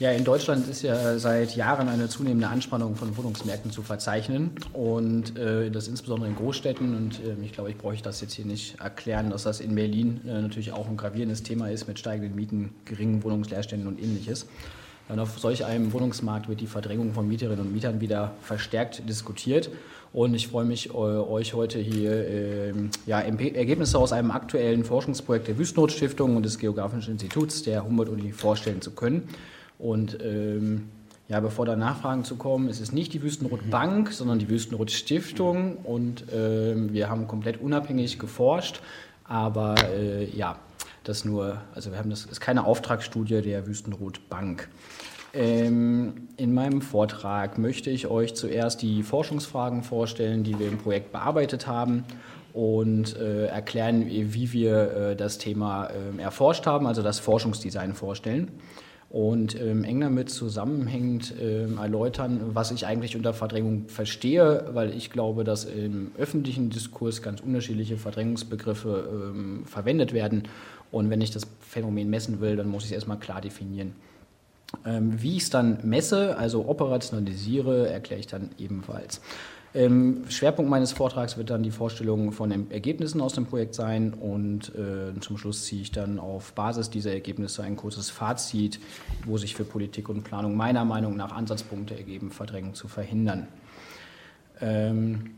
Ja, in Deutschland ist ja seit Jahren eine zunehmende Anspannung von Wohnungsmärkten zu verzeichnen und äh, das insbesondere in Großstädten. Und äh, ich glaube, ich brauche das jetzt hier nicht erklären, dass das in Berlin äh, natürlich auch ein gravierendes Thema ist mit steigenden Mieten, geringen Wohnungsleerständen und ähnliches. Und auf solch einem Wohnungsmarkt wird die Verdrängung von Mieterinnen und Mietern wieder verstärkt diskutiert. Und ich freue mich, euch heute hier äh, ja, Ergebnisse aus einem aktuellen Forschungsprojekt der Wüstenrot-Stiftung und des Geografischen Instituts der Humboldt-Uni vorstellen zu können. Und ähm, ja, bevor da Nachfragen zu kommen, es ist nicht die Wüstenrot Bank, sondern die Wüstenrot Stiftung und ähm, wir haben komplett unabhängig geforscht, aber äh, ja, das nur, also wir haben das ist keine Auftragsstudie der Wüstenrot Bank. Ähm, in meinem Vortrag möchte ich euch zuerst die Forschungsfragen vorstellen, die wir im Projekt bearbeitet haben und äh, erklären, wie wir äh, das Thema äh, erforscht haben, also das Forschungsdesign vorstellen und ähm, eng damit zusammenhängend ähm, erläutern, was ich eigentlich unter Verdrängung verstehe, weil ich glaube, dass im öffentlichen Diskurs ganz unterschiedliche Verdrängungsbegriffe ähm, verwendet werden. Und wenn ich das Phänomen messen will, dann muss ich es erstmal klar definieren. Ähm, wie ich es dann messe, also operationalisiere, erkläre ich dann ebenfalls. Ähm, Schwerpunkt meines Vortrags wird dann die Vorstellung von den Ergebnissen aus dem Projekt sein und äh, zum Schluss ziehe ich dann auf Basis dieser Ergebnisse ein kurzes Fazit, wo sich für Politik und Planung meiner Meinung nach Ansatzpunkte ergeben, Verdrängung zu verhindern. Ähm,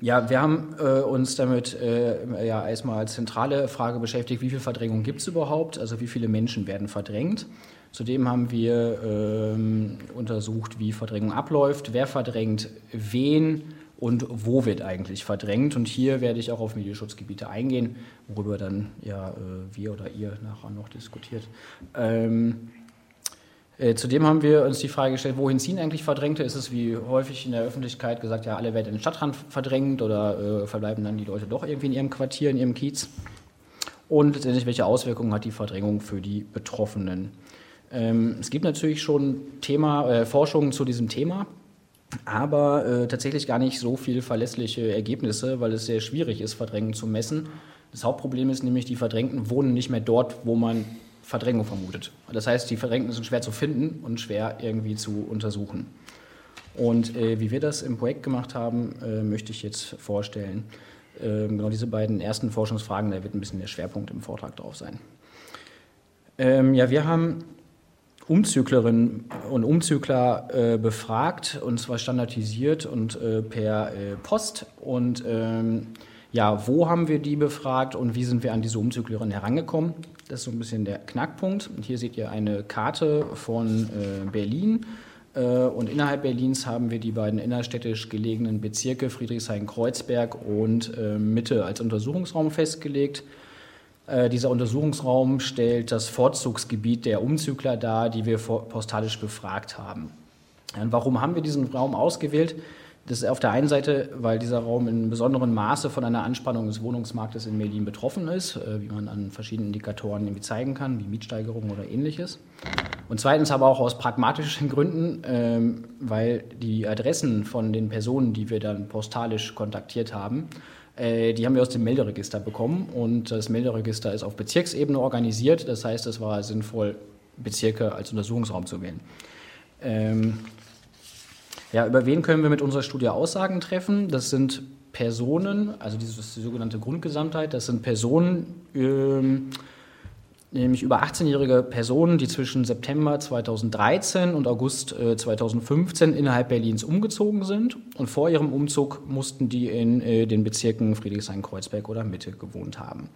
ja, wir haben äh, uns damit äh, ja erstmal als zentrale Frage beschäftigt, wie viel Verdrängung gibt es überhaupt, also wie viele Menschen werden verdrängt. Zudem haben wir ähm, untersucht, wie Verdrängung abläuft, wer verdrängt wen und wo wird eigentlich verdrängt. Und hier werde ich auch auf Medienschutzgebiete eingehen, worüber dann ja äh, wir oder ihr nachher noch diskutiert. Ähm, äh, zudem haben wir uns die Frage gestellt, wohin ziehen eigentlich Verdrängte? Ist es wie häufig in der Öffentlichkeit gesagt, ja, alle werden in den Stadtrand verdrängt oder äh, verbleiben dann die Leute doch irgendwie in ihrem Quartier, in ihrem Kiez? Und letztendlich, welche Auswirkungen hat die Verdrängung für die Betroffenen? Ähm, es gibt natürlich schon Thema, äh, Forschungen zu diesem Thema, aber äh, tatsächlich gar nicht so viel verlässliche Ergebnisse, weil es sehr schwierig ist, Verdrängung zu messen. Das Hauptproblem ist nämlich, die Verdrängten wohnen nicht mehr dort, wo man Verdrängung vermutet. Das heißt, die Verdrängten sind schwer zu finden und schwer irgendwie zu untersuchen. Und äh, wie wir das im Projekt gemacht haben, äh, möchte ich jetzt vorstellen. Ähm, genau diese beiden ersten Forschungsfragen, da wird ein bisschen der Schwerpunkt im Vortrag drauf sein. Ähm, ja, wir haben Umzüglerinnen und Umzügler äh, befragt und zwar standardisiert und äh, per äh, Post. Und ähm, ja, wo haben wir die befragt und wie sind wir an diese Umzüglerinnen herangekommen? Das ist so ein bisschen der Knackpunkt. Und hier seht ihr eine Karte von äh, Berlin. Äh, und innerhalb Berlins haben wir die beiden innerstädtisch gelegenen Bezirke Friedrichshain-Kreuzberg und äh, Mitte als Untersuchungsraum festgelegt. Äh, dieser Untersuchungsraum stellt das Vorzugsgebiet der Umzügler dar, die wir postalisch befragt haben. Und warum haben wir diesen Raum ausgewählt? Das ist auf der einen Seite, weil dieser Raum in besonderem Maße von einer Anspannung des Wohnungsmarktes in Berlin betroffen ist, äh, wie man an verschiedenen Indikatoren irgendwie zeigen kann, wie Mietsteigerungen oder ähnliches. Und zweitens aber auch aus pragmatischen Gründen, ähm, weil die Adressen von den Personen, die wir dann postalisch kontaktiert haben, die haben wir aus dem Melderegister bekommen und das Melderegister ist auf Bezirksebene organisiert. Das heißt, es war sinnvoll, Bezirke als Untersuchungsraum zu wählen. Ähm, ja, über wen können wir mit unserer Studie Aussagen treffen? Das sind Personen, also diese sogenannte Grundgesamtheit, das sind Personen, ähm, nämlich über 18-jährige Personen, die zwischen September 2013 und August 2015 äh, innerhalb Berlins umgezogen sind. Und vor ihrem Umzug mussten die in äh, den Bezirken Friedrichshain-Kreuzberg oder Mitte gewohnt haben.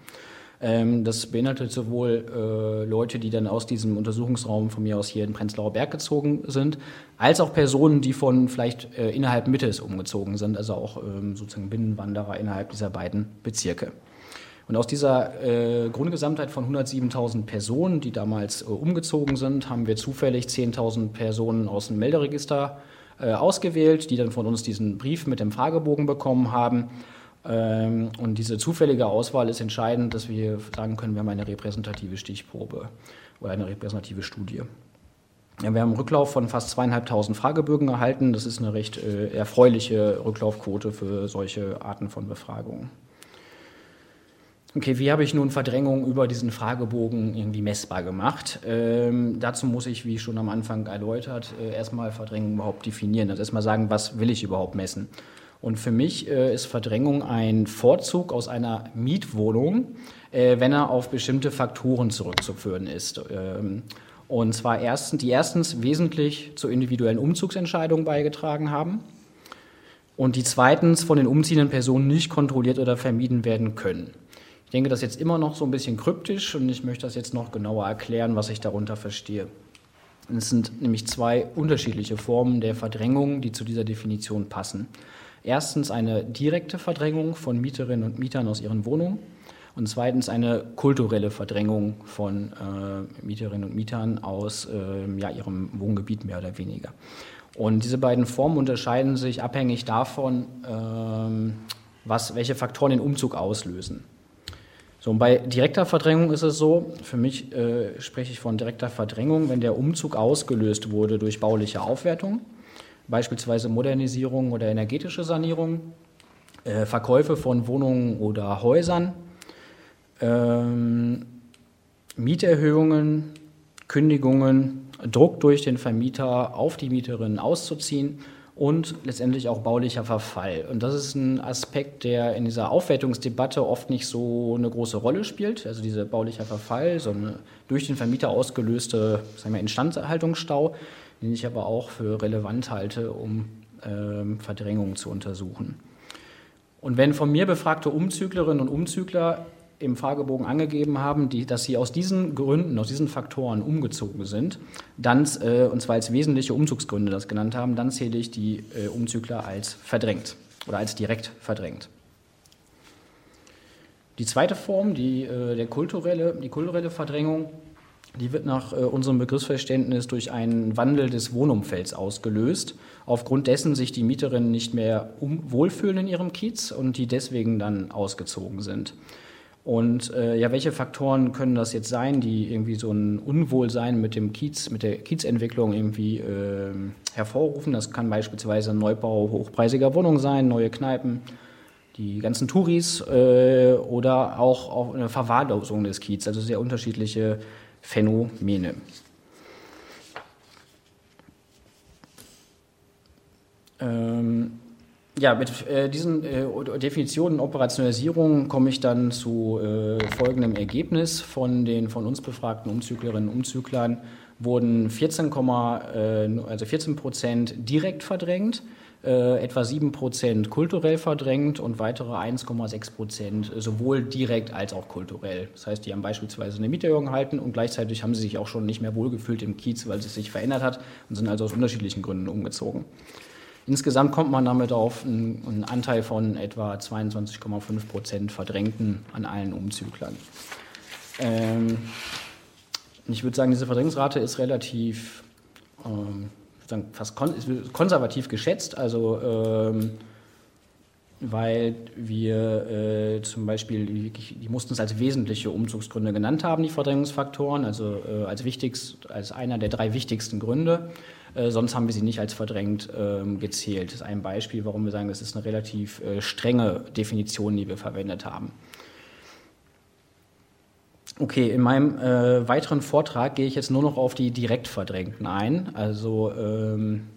Ähm, das beinhaltet sowohl äh, Leute, die dann aus diesem Untersuchungsraum von mir aus hier in Prenzlauer Berg gezogen sind, als auch Personen, die von vielleicht innerhalb Mittes umgezogen sind, also auch ähm, sozusagen Binnenwanderer innerhalb dieser beiden Bezirke. Und aus dieser äh, Grundgesamtheit von 107.000 Personen, die damals äh, umgezogen sind, haben wir zufällig 10.000 Personen aus dem Melderegister äh, ausgewählt, die dann von uns diesen Brief mit dem Fragebogen bekommen haben. Ähm, und diese zufällige Auswahl ist entscheidend, dass wir sagen können, wir haben eine repräsentative Stichprobe oder eine repräsentative Studie. Ja, wir haben einen Rücklauf von fast zweieinhalbtausend Fragebögen erhalten. Das ist eine recht äh, erfreuliche Rücklaufquote für solche Arten von Befragungen. Okay, wie habe ich nun Verdrängung über diesen Fragebogen irgendwie messbar gemacht? Ähm, dazu muss ich, wie schon am Anfang erläutert, äh, erstmal Verdrängung überhaupt definieren. Also erstmal sagen, was will ich überhaupt messen? Und für mich äh, ist Verdrängung ein Vorzug aus einer Mietwohnung, äh, wenn er auf bestimmte Faktoren zurückzuführen ist. Ähm, und zwar erstens, die erstens wesentlich zur individuellen Umzugsentscheidung beigetragen haben und die zweitens von den umziehenden Personen nicht kontrolliert oder vermieden werden können. Ich denke, das ist jetzt immer noch so ein bisschen kryptisch und ich möchte das jetzt noch genauer erklären, was ich darunter verstehe. Es sind nämlich zwei unterschiedliche Formen der Verdrängung, die zu dieser Definition passen. Erstens eine direkte Verdrängung von Mieterinnen und Mietern aus ihren Wohnungen und zweitens eine kulturelle Verdrängung von äh, Mieterinnen und Mietern aus äh, ja, ihrem Wohngebiet mehr oder weniger. Und diese beiden Formen unterscheiden sich abhängig davon, äh, was, welche Faktoren den Umzug auslösen. So, und bei direkter Verdrängung ist es so, für mich äh, spreche ich von direkter Verdrängung, wenn der Umzug ausgelöst wurde durch bauliche Aufwertung, beispielsweise Modernisierung oder energetische Sanierung, äh, Verkäufe von Wohnungen oder Häusern, ähm, Mieterhöhungen, Kündigungen, Druck durch den Vermieter auf die Mieterinnen auszuziehen und letztendlich auch baulicher Verfall. Und das ist ein Aspekt, der in dieser Aufwertungsdebatte oft nicht so eine große Rolle spielt. Also dieser baulicher Verfall, so eine durch den Vermieter ausgelöste sagen wir, Instandhaltungsstau, den ich aber auch für relevant halte, um ähm, Verdrängung zu untersuchen. Und wenn von mir befragte Umzüglerinnen und Umzügler im Fragebogen angegeben haben, die, dass sie aus diesen Gründen, aus diesen Faktoren umgezogen sind, dann, äh, und zwar als wesentliche Umzugsgründe das genannt haben, dann zähle ich die äh, Umzügler als verdrängt oder als direkt verdrängt. Die zweite Form, die, äh, der kulturelle, die kulturelle Verdrängung, die wird nach äh, unserem Begriffsverständnis durch einen Wandel des Wohnumfelds ausgelöst, aufgrund dessen sich die Mieterinnen nicht mehr um, wohlfühlen in ihrem Kiez und die deswegen dann ausgezogen sind. Und äh, ja, welche Faktoren können das jetzt sein, die irgendwie so ein Unwohlsein mit dem Kiez, mit der Kiezentwicklung irgendwie äh, hervorrufen? Das kann beispielsweise ein Neubau hochpreisiger Wohnungen sein, neue Kneipen, die ganzen Touris äh, oder auch, auch eine Verwahrlosung des Kiez, also sehr unterschiedliche Phänomene. Ähm, ja, mit äh, diesen äh, Definitionen und Operationalisierungen komme ich dann zu äh, folgendem Ergebnis. Von den von uns befragten Umzüglerinnen und Umzüglern wurden 14, äh, also 14 Prozent direkt verdrängt, äh, etwa 7 Prozent kulturell verdrängt und weitere 1,6 Prozent sowohl direkt als auch kulturell. Das heißt, die haben beispielsweise eine Mieterhöhung gehalten und gleichzeitig haben sie sich auch schon nicht mehr wohlgefühlt im Kiez, weil es sich verändert hat und sind also aus unterschiedlichen Gründen umgezogen. Insgesamt kommt man damit auf einen, einen Anteil von etwa 22,5 Prozent Verdrängten an allen Umzüglern. Ähm, ich würde sagen, diese Verdrängungsrate ist relativ ähm, fast kon konservativ geschätzt. Also ähm, weil wir äh, zum Beispiel, die, mussten es als wesentliche Umzugsgründe genannt haben, die Verdrängungsfaktoren, also äh, als, wichtigst, als einer der drei wichtigsten Gründe. Äh, sonst haben wir sie nicht als verdrängt ähm, gezählt. Das ist ein Beispiel, warum wir sagen, das ist eine relativ äh, strenge Definition, die wir verwendet haben. Okay, in meinem äh, weiteren Vortrag gehe ich jetzt nur noch auf die direkt Verdrängten ein. Also ähm,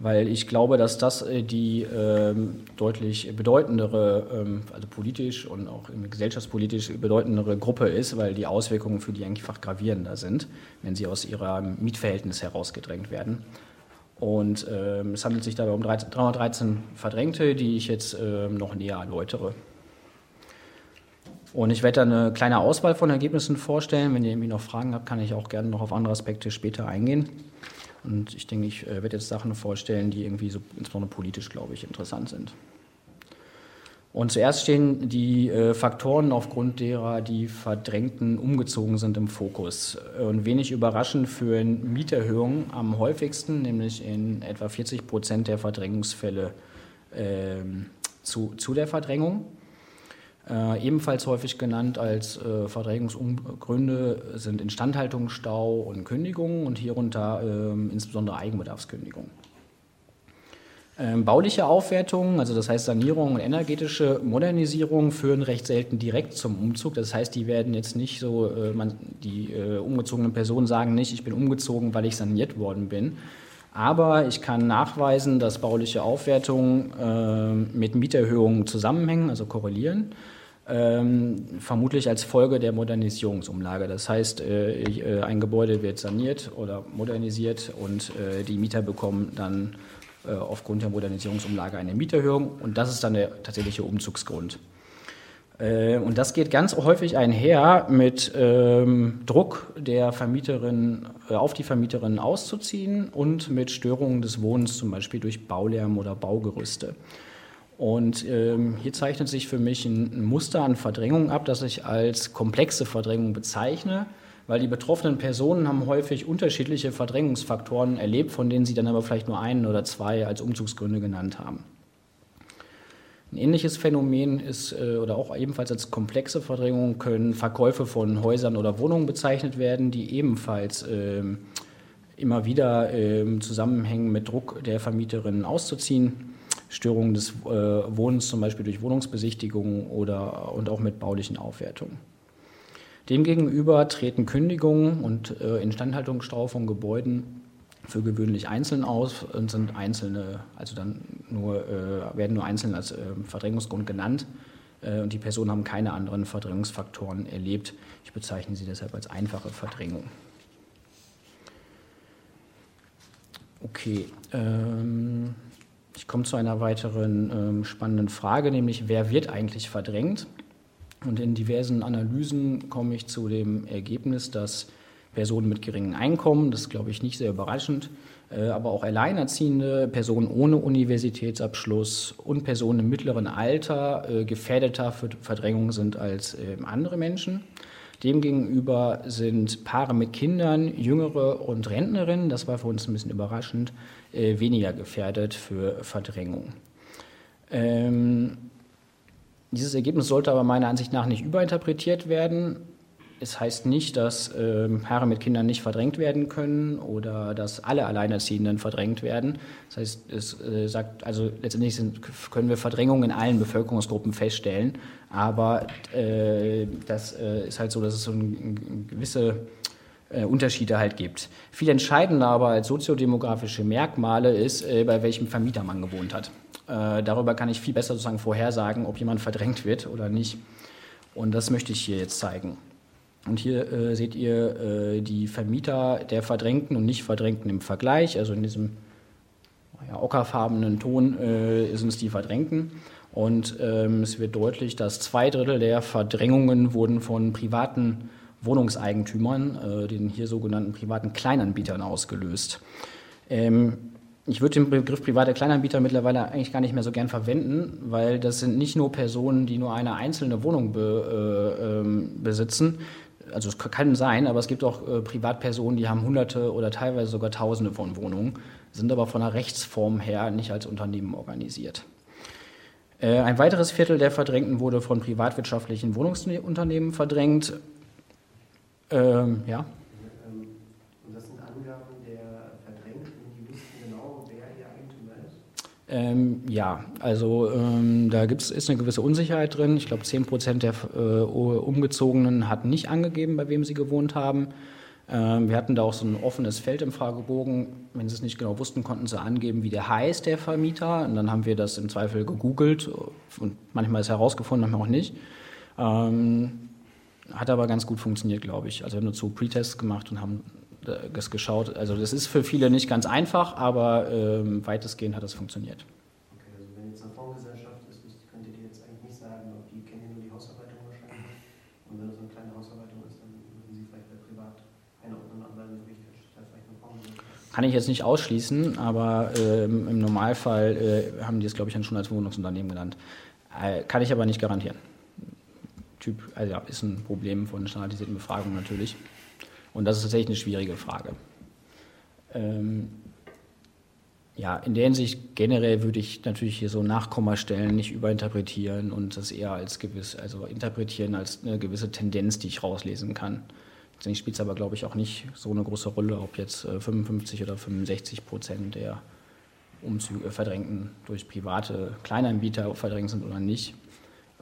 weil ich glaube, dass das äh, die ähm, deutlich bedeutendere, ähm, also politisch und auch gesellschaftspolitisch bedeutendere Gruppe ist, weil die Auswirkungen für die einfach gravierender sind, wenn sie aus ihrem Mietverhältnis herausgedrängt werden. Und ähm, es handelt sich dabei um 13, 313 Verdrängte, die ich jetzt ähm, noch näher erläutere. Und ich werde da eine kleine Auswahl von Ergebnissen vorstellen. Wenn ihr irgendwie noch Fragen habt, kann ich auch gerne noch auf andere Aspekte später eingehen. Und ich denke, ich äh, werde jetzt Sachen vorstellen, die irgendwie so insbesondere politisch, glaube ich, interessant sind. Und zuerst stehen die äh, Faktoren, aufgrund derer die Verdrängten umgezogen sind, im Fokus. Und wenig überraschend führen Mieterhöhungen am häufigsten, nämlich in etwa 40 Prozent der Verdrängungsfälle äh, zu, zu der Verdrängung. Äh, ebenfalls häufig genannt als äh, Verdrängungsgründe sind Instandhaltungsstau und Kündigungen und hierunter äh, insbesondere Eigenbedarfskündigungen. Ähm, bauliche Aufwertungen, also das heißt Sanierung und energetische Modernisierung, führen recht selten direkt zum Umzug. Das heißt, die werden jetzt nicht so, äh, man, die äh, umgezogenen Personen sagen nicht, ich bin umgezogen, weil ich saniert worden bin. Aber ich kann nachweisen, dass bauliche Aufwertungen äh, mit Mieterhöhungen zusammenhängen, also korrelieren. Ähm, vermutlich als Folge der Modernisierungsumlage. Das heißt, äh, äh, ein Gebäude wird saniert oder modernisiert und äh, die Mieter bekommen dann äh, aufgrund der Modernisierungsumlage eine Mieterhöhung und das ist dann der tatsächliche Umzugsgrund. Äh, und das geht ganz häufig einher mit ähm, Druck der Vermieterin äh, auf die Vermieterin auszuziehen und mit Störungen des Wohnens, zum Beispiel durch Baulärm oder Baugerüste. Und ähm, hier zeichnet sich für mich ein, Muster an Verdrängung ab, das ich als komplexe Verdrängung bezeichne weil die betroffenen Personen haben häufig unterschiedliche Verdrängungsfaktoren erlebt, von denen sie dann aber vielleicht nur einen oder zwei als Umzugsgründe genannt haben. Ein ähnliches Phänomen ist, äh, oder auch ebenfalls als komplexe Verdrängung, können Verkäufe von Häusern oder Wohnungen bezeichnet werden, die ebenfalls äh, immer wieder äh, zusammenhängen mit Druck der Vermieterinnen auszuziehen, Störungen des äh, Wohnens zum Beispiel durch Wohnungsbesichtigungen oder und auch mit baulichen Aufwertungen. Demgegenüber treten Kündigungen und äh, Instandhaltungsstau von Gebäuden für gewöhnlich einzeln aus und sind einzelne, also dann nur, äh, werden nur einzeln als äh, Verdrängungsgrund genannt äh, und die Personen haben keine anderen Verdrängungsfaktoren erlebt. Ich bezeichne sie deshalb als einfache Verdrängung. Okay, ähm, ich komme zu einer weiteren ähm, spannenden Frage, nämlich wer wird eigentlich verdrängt? Und in diversen Analysen komme ich zu dem Ergebnis, dass Personen mit geringem Einkommen, das ist, glaube ich, nicht sehr überraschend, äh, aber auch Alleinerziehende, Personen ohne Universitätsabschluss und Personen im mittleren Alter äh, gefährdeter für Verdrängung sind als ähm, andere Menschen. Demgegenüber sind Paare mit Kindern, Jüngere und Rentnerinnen, das war für uns ein bisschen überraschend, äh, weniger gefährdet für Verdrängung. Ähm, dieses Ergebnis sollte aber meiner Ansicht nach nicht überinterpretiert werden. Es heißt nicht, dass äh, Paare mit Kindern nicht verdrängt werden können oder dass alle Alleinerziehenden verdrängt werden. Das heißt, es äh, sagt, also letztendlich sind, können wir Verdrängung in allen Bevölkerungsgruppen feststellen, aber äh, das äh, ist halt so, dass es so ein, ein gewisse äh, Unterschiede halt gibt. Viel entscheidender aber als soziodemografische Merkmale ist, äh, bei welchem Vermieter man gewohnt hat. Äh, darüber kann ich viel besser sozusagen vorhersagen, ob jemand verdrängt wird oder nicht. Und das möchte ich hier jetzt zeigen. Und hier seht ihr die Vermieter der Verdrängten und nicht Verdrängten im Vergleich. Also in diesem ja, ockerfarbenen Ton sind es die Verdrängten. Und ähm, es wird deutlich, dass zwei Drittel der Verdrängungen wurden von privaten Wohnungseigentümern, äh, den hier sogenannten privaten Kleinanbietern, ausgelöst. Ähm, ich würde den Begriff private Kleinanbieter mittlerweile eigentlich gar nicht mehr so gern verwenden, weil das sind nicht nur Personen, die nur eine einzelne Wohnung be, äh, ähm, besitzen. Also es kann sein, aber es gibt auch äh, Privatpersonen, die haben hunderte oder teilweise sogar tausende von Wohnungen, sind aber von der Rechtsform her nicht als Unternehmen organisiert. Äh, ein weiteres Viertel der Verdrängten wurde von privatwirtschaftlichen Wohnungsunternehmen verdrängt. Ähm, ja. Ähm, ja, also ähm, da gibt's, ist eine gewisse Unsicherheit drin. Ich glaube, 10 Prozent der äh, Umgezogenen hatten nicht angegeben, bei wem sie gewohnt haben. Ähm, wir hatten da auch so ein offenes Feld im Fragebogen. Wenn sie es nicht genau wussten, konnten sie angeben, wie der heißt, der Vermieter. Und dann haben wir das im Zweifel gegoogelt und manchmal ist herausgefunden, manchmal auch nicht. Ähm, hat aber ganz gut funktioniert, glaube ich. Also wir haben dazu Pre-Tests gemacht und haben das geschaut. Also das ist für viele nicht ganz einfach, aber ähm, weitestgehend hat das funktioniert. Okay, also wenn jetzt eine Fondsgesellschaft ist, könntet ihr jetzt eigentlich nicht sagen, ob die kennen nur die Hausarbeitung wahrscheinlich. Und wenn es eine kleine Hausarbeitung ist, dann würden sie vielleicht bei privat einordnen, aber dann würde ich vielleicht eine Fondsgesellschaft. Kann ich jetzt nicht ausschließen, aber ähm, im Normalfall äh, haben die es, glaube ich, dann schon als Wohnungsunternehmen genannt. Äh, kann ich aber nicht garantieren. Typ, also ja, ist ein Problem von standardisierten Befragungen natürlich. Und das ist tatsächlich eine schwierige Frage. Ähm, ja, in der Hinsicht generell würde ich natürlich hier so Nachkommastellen nicht überinterpretieren und das eher als gewiss, also interpretieren als eine gewisse Tendenz, die ich rauslesen kann. Letztendlich spielt es aber, glaube ich, auch nicht so eine große Rolle, ob jetzt 55 äh, oder 65 Prozent der Umzüge verdrängten durch private Kleinanbieter verdrängt sind oder nicht.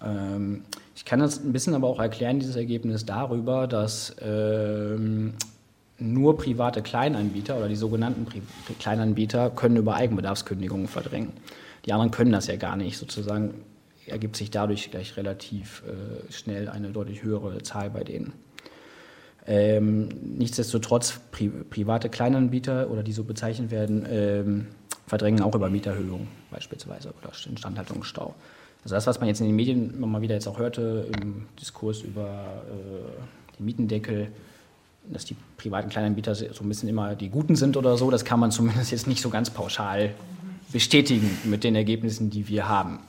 Ähm, ich kann das ein bisschen aber auch erklären, dieses Ergebnis darüber, dass ähm, nur private Kleinanbieter oder die sogenannten Pri Kleinanbieter können über Eigenbedarfskündigungen verdrängen. Die anderen können das ja gar nicht. Sozusagen ergibt sich dadurch gleich relativ äh, schnell eine deutlich höhere Zahl bei denen. Ähm, nichtsdestotrotz, pri private Kleinanbieter oder die so bezeichnet werden, ähm, verdrängen auch über Mieterhöhungen beispielsweise oder Instandhaltungsstau. Also das, was man jetzt in den Medien immer mal wieder jetzt auch hörte, im Diskurs über äh, den Mietendeckel, dass die privaten Kleinanbieter so ein bisschen immer die Guten sind oder so, das kann man zumindest jetzt nicht so ganz pauschal bestätigen mit den Ergebnissen, die wir haben.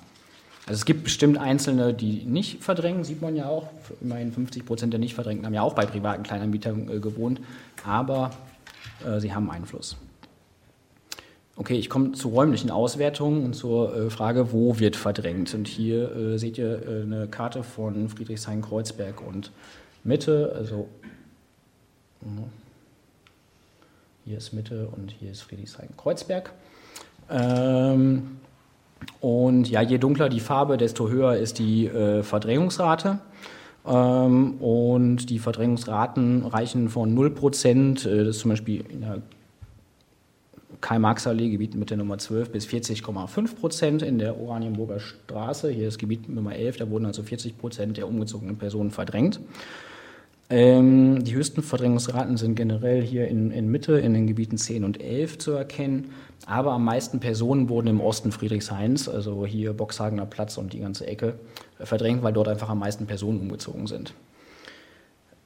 Also es gibt bestimmt Einzelne, die nicht verdrängen, sieht man ja auch. Immerhin 50 Prozent der Nicht-Verdrängten haben ja auch bei privaten Kleinanbietern äh, gewohnt, aber äh, sie haben Einfluss. Okay, ich komme zu räumlichen Auswertungen und zur äh, Frage, wo wird verdrängt. Und hier äh, seht ihr äh, eine Karte von Friedrichshain-Kreuzberg und Mitte, also hier ist Mitte und hier ist Friedrichshain-Kreuzberg. Ähm, und ja, je dunkler die Farbe, desto höher ist die äh, Verdrängungsrate. Ähm, und die Verdrängungsraten reichen von 0%, äh, das ist zum Beispiel in der Karl-Marx-Allee, Gebiet mit der Nummer 12, bis 40,5 in der Oranienburger Straße. Hier ist Gebiet Nummer 11, da wurden also 40% der umgezogenen Personen verdrängt. Ähm, die höchsten Verdrängungsraten sind generell hier in, in, Mitte, in den Gebieten 10 und 11 zu erkennen. Aber am meisten Personen wurden im Osten Friedrichshains, also hier Boxhagener Platz und die ganze Ecke, äh, verdrängt, weil dort einfach am meisten Personen umgezogen sind.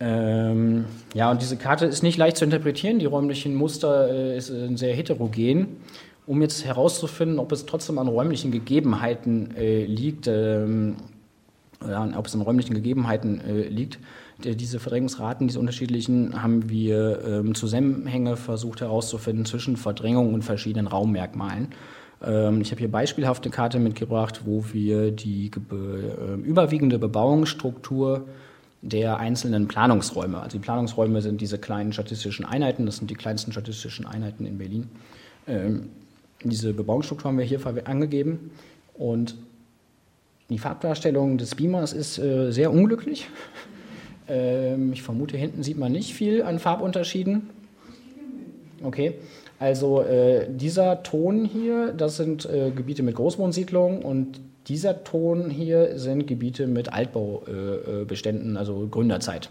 Ähm, ja, und diese Karte ist nicht leicht zu interpretieren. Die räumlichen Muster äh, sind sehr heterogen. Um jetzt herauszufinden, ob es trotzdem an räumlichen Gegebenheiten äh, liegt, ähm, ob es an räumlichen Gegebenheiten äh, liegt, diese Verdrängungsraten, diese unterschiedlichen, haben wir ähm, Zusammenhänge versucht herauszufinden zwischen Verdrängung und verschiedenen Raummerkmalen. Ähm, ich habe hier beispielhafte Karte mitgebracht, wo wir die äh, überwiegende Bebauungsstruktur der einzelnen Planungsräume, also die Planungsräume sind diese kleinen statistischen Einheiten, das sind die kleinsten statistischen Einheiten in Berlin. Ähm, diese Bebauungsstruktur haben wir hier angegeben und die Farbdarstellung des Beamers ist äh, sehr unglücklich. Ähm, ich vermute, hinten sieht man nicht viel an Farbunterschieden. Okay, also äh, dieser Ton hier, das sind äh, Gebiete mit Großwohnsiedlungen und dieser Ton hier sind Gebiete mit Altbaubeständen, äh, also Gründerzeit.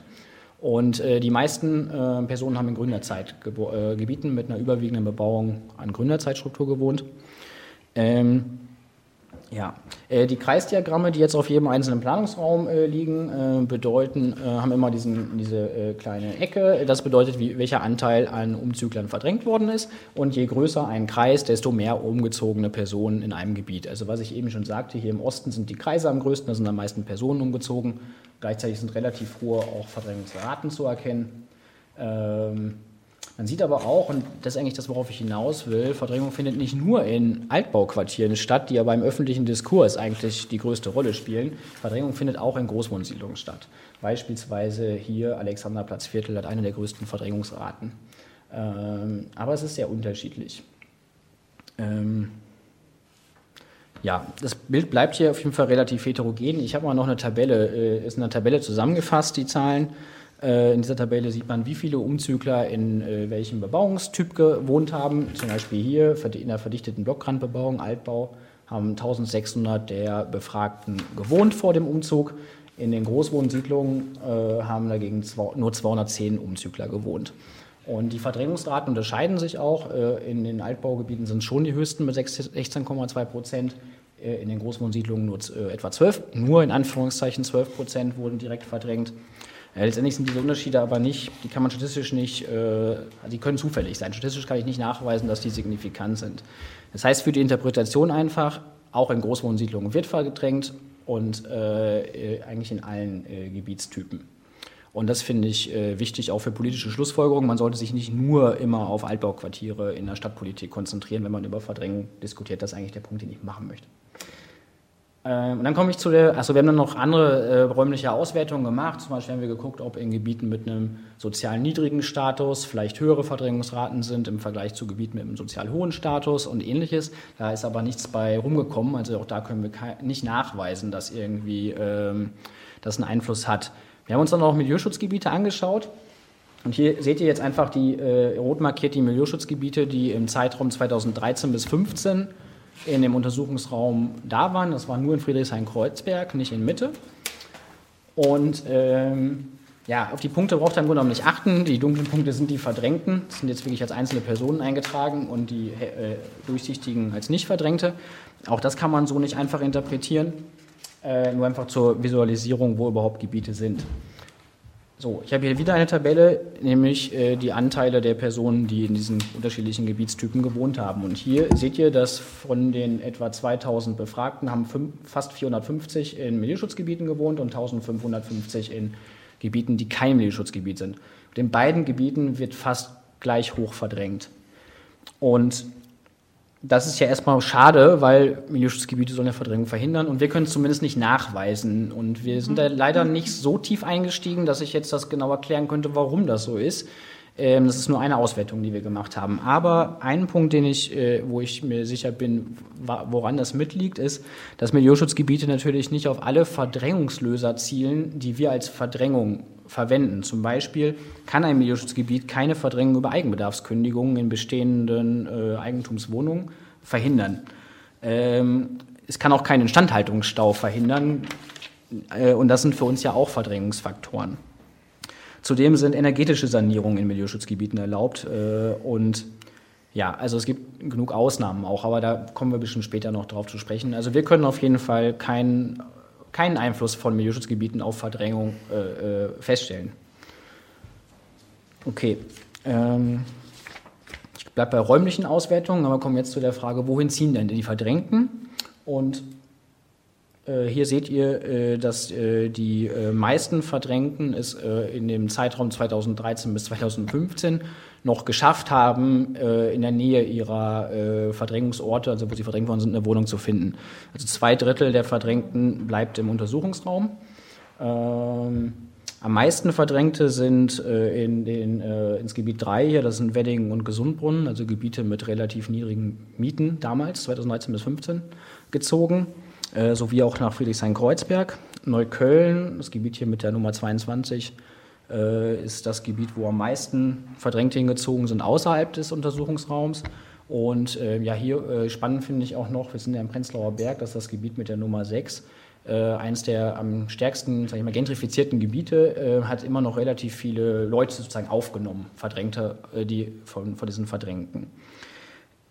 Und äh, die meisten äh, Personen haben in Gründerzeitgebieten mit einer überwiegenden Bebauung an Gründerzeitstruktur gewohnt. Ähm, ja, äh, die Kreisdiagramme, die jetzt auf jedem einzelnen Planungsraum äh, liegen, äh, bedeuten, haben immer diesen, diese kleine Ecke. Das bedeutet, wie, welcher Anteil an Umzüglern verdrängt worden ist. Und je größer ein Kreis, desto mehr umgezogene Personen in einem Gebiet. Also was ich eben schon sagte, hier im Osten sind die Kreise am größten, da sind am meisten Personen umgezogen. Gleichzeitig sind relativ hohe auch Verdrängungsraten zu erkennen. Ähm, man sieht aber auch, und das ist eigentlich das, worauf ich hinaus will, Verdrängung findet nicht nur in Altbauquartieren statt, die aber im öffentlichen Diskurs eigentlich die größte Rolle spielen. Verdrängung findet auch in Großwohnsiedlungen statt. Beispielsweise hier Alexanderplatzviertel hat eine der größten Verdrängungsraten. Ähm, aber es ist sehr unterschiedlich. Ähm, ja, das Bild bleibt hier auf jeden Fall relativ heterogen. Ich habe mal noch eine Tabelle, äh, ist eine Tabelle zusammengefasst, die Zahlen. Äh, in dieser Tabelle sieht man, wie viele Umzügler in äh, welchem Bebauungstyp gewohnt haben. Zum Beispiel hier in der verdichteten Blockrandbebauung, Altbau, haben 1600 der Befragten gewohnt vor dem Umzug. In den Großwohnsiedlungen äh, haben dagegen nur 210 Umzügler gewohnt. Und die Verdrängungsraten unterscheiden sich auch. In den Altbaugebieten sind schon die höchsten mit 16,2 Prozent. In den Großwohnsiedlungen nur etwa 12, nur in Anführungszeichen 12 Prozent wurden direkt verdrängt. Letztendlich sind diese Unterschiede aber nicht, die kann man statistisch nicht, äh, die können zufällig sein. Statistisch kann ich nicht nachweisen, dass die signifikant sind. Das heißt für die Interpretation einfach, auch in Großwohnsiedlungen wird verdrängt und äh, äh, eigentlich in allen Gebietstypen. Und das finde ich wichtig auch für politische Schlussfolgerungen. Man sollte sich nicht nur immer auf Altbauquartiere in der Stadtpolitik konzentrieren, wenn man über Verdrängung diskutiert. Das ist eigentlich der Punkt, den ich machen möchte. Ähm, und dann komme ich zu der, also wir haben dann noch andere äh, räumliche Auswertungen gemacht. Zum Beispiel haben wir geguckt, ob in Gebieten mit einem sozial niedrigen Status vielleicht höhere Verdrängungsraten sind im Vergleich zu Gebieten mit einem sozial hohen Status und ähnliches. Da ist aber nichts bei rumgekommen. Also auch da können wir nicht nachweisen, dass irgendwie ähm, das einen Einfluss hat. Wir haben uns dann auch Milieuschutzgebiete angeschaut. Und hier seht ihr jetzt einfach die äh, rot markierten Milieuschutzgebiete, die im Zeitraum 2013 bis 2015 in dem Untersuchungsraum da waren. Das war nur in Friedrichshain-Kreuzberg, nicht in Mitte. Und ähm, ja, auf die Punkte braucht ihr im Grunde genommen nicht achten. Die dunklen Punkte sind die verdrängten, das sind jetzt wirklich als einzelne Personen eingetragen und die äh, durchsichtigen als nicht verdrängte. Auch das kann man so nicht einfach interpretieren, äh, nur einfach zur Visualisierung, wo überhaupt Gebiete sind. So, ich habe hier wieder eine Tabelle, nämlich äh, die Anteile der Personen, die in diesen unterschiedlichen Gebietstypen gewohnt haben. Und hier seht ihr, dass von den etwa 2000 Befragten haben fünf, fast 450 in Milieuschutzgebieten gewohnt und 1550 in Gebieten, die kein Milieuschutzgebiet sind. In beiden Gebieten wird fast gleich hoch verdrängt. Und das ist ja erstmal schade, weil Milieuschutzgebiete sollen ja Verdrängung verhindern und wir können es zumindest nicht nachweisen. Und wir sind da leider nicht so tief eingestiegen, dass ich jetzt das genau erklären könnte, warum das so ist. Ähm, das ist nur eine Auswertung, die wir gemacht haben. Aber ein Punkt, den ich, äh, wo ich mir sicher bin, woran das mitliegt, ist, dass Milieuschutzgebiete natürlich nicht auf alle Verdrängungslöser zielen, die wir als Verdrängung verwenden. Zum Beispiel kann ein Milieuschutzgebiet keine Verdrängung über Eigenbedarfskündigungen in bestehenden äh, Eigentumswohnungen verhindern. Ähm, es kann auch keinen Instandhaltungsstau verhindern. Äh, und das sind für uns ja auch Verdrängungsfaktoren. Zudem sind energetische Sanierungen in Milieuschutzgebieten erlaubt. Äh, und ja, also es gibt genug Ausnahmen auch, aber da kommen wir bestimmt später noch drauf zu sprechen. Also wir können auf jeden Fall keinen keinen Einfluss von Milieuschutzgebieten auf Verdrängung äh, äh, feststellen. Okay. Ähm, ich bleibe bei räumlichen Auswertungen, aber kommen jetzt zu der Frage, wohin ziehen denn die Verdrängten? Und äh, hier seht ihr, äh, dass äh, die äh, meisten Verdrängten es in dem Zeitraum 2013 bis 2015 noch geschafft haben, äh, in der Nähe ihrer äh, Verdrängungsorte, also wo sie verdrängt worden sind, eine Wohnung zu finden. Also zwei Drittel der Verdrängten bleibt im Untersuchungsraum. Ähm, am meisten Verdrängte sind äh, in den, äh, ins Gebiet 3 hier, das sind Wedding und Gesundbrunnen, also Gebiete mit relativ niedrigen Mieten damals, 2013 bis 2015, gezogen, äh, sowie auch nach Friedrichshain-Kreuzberg. Neukölln, das Gebiet hier mit der Nummer 22, äh, ist das Gebiet, wo am meisten Verdrängte hingezogen sind außerhalb des Untersuchungsraums. Und äh, ja, hier äh, spannend finde ich auch noch, wir sind ja im Prenzlauer Berg, das ist das Gebiet mit der Nummer 6. Äh, eines der am stärksten sag ich mal, gentrifizierten Gebiete, äh, hat immer noch relativ viele Leute sozusagen aufgenommen, Verdrängte, äh, die von, von diesen Verdrängten.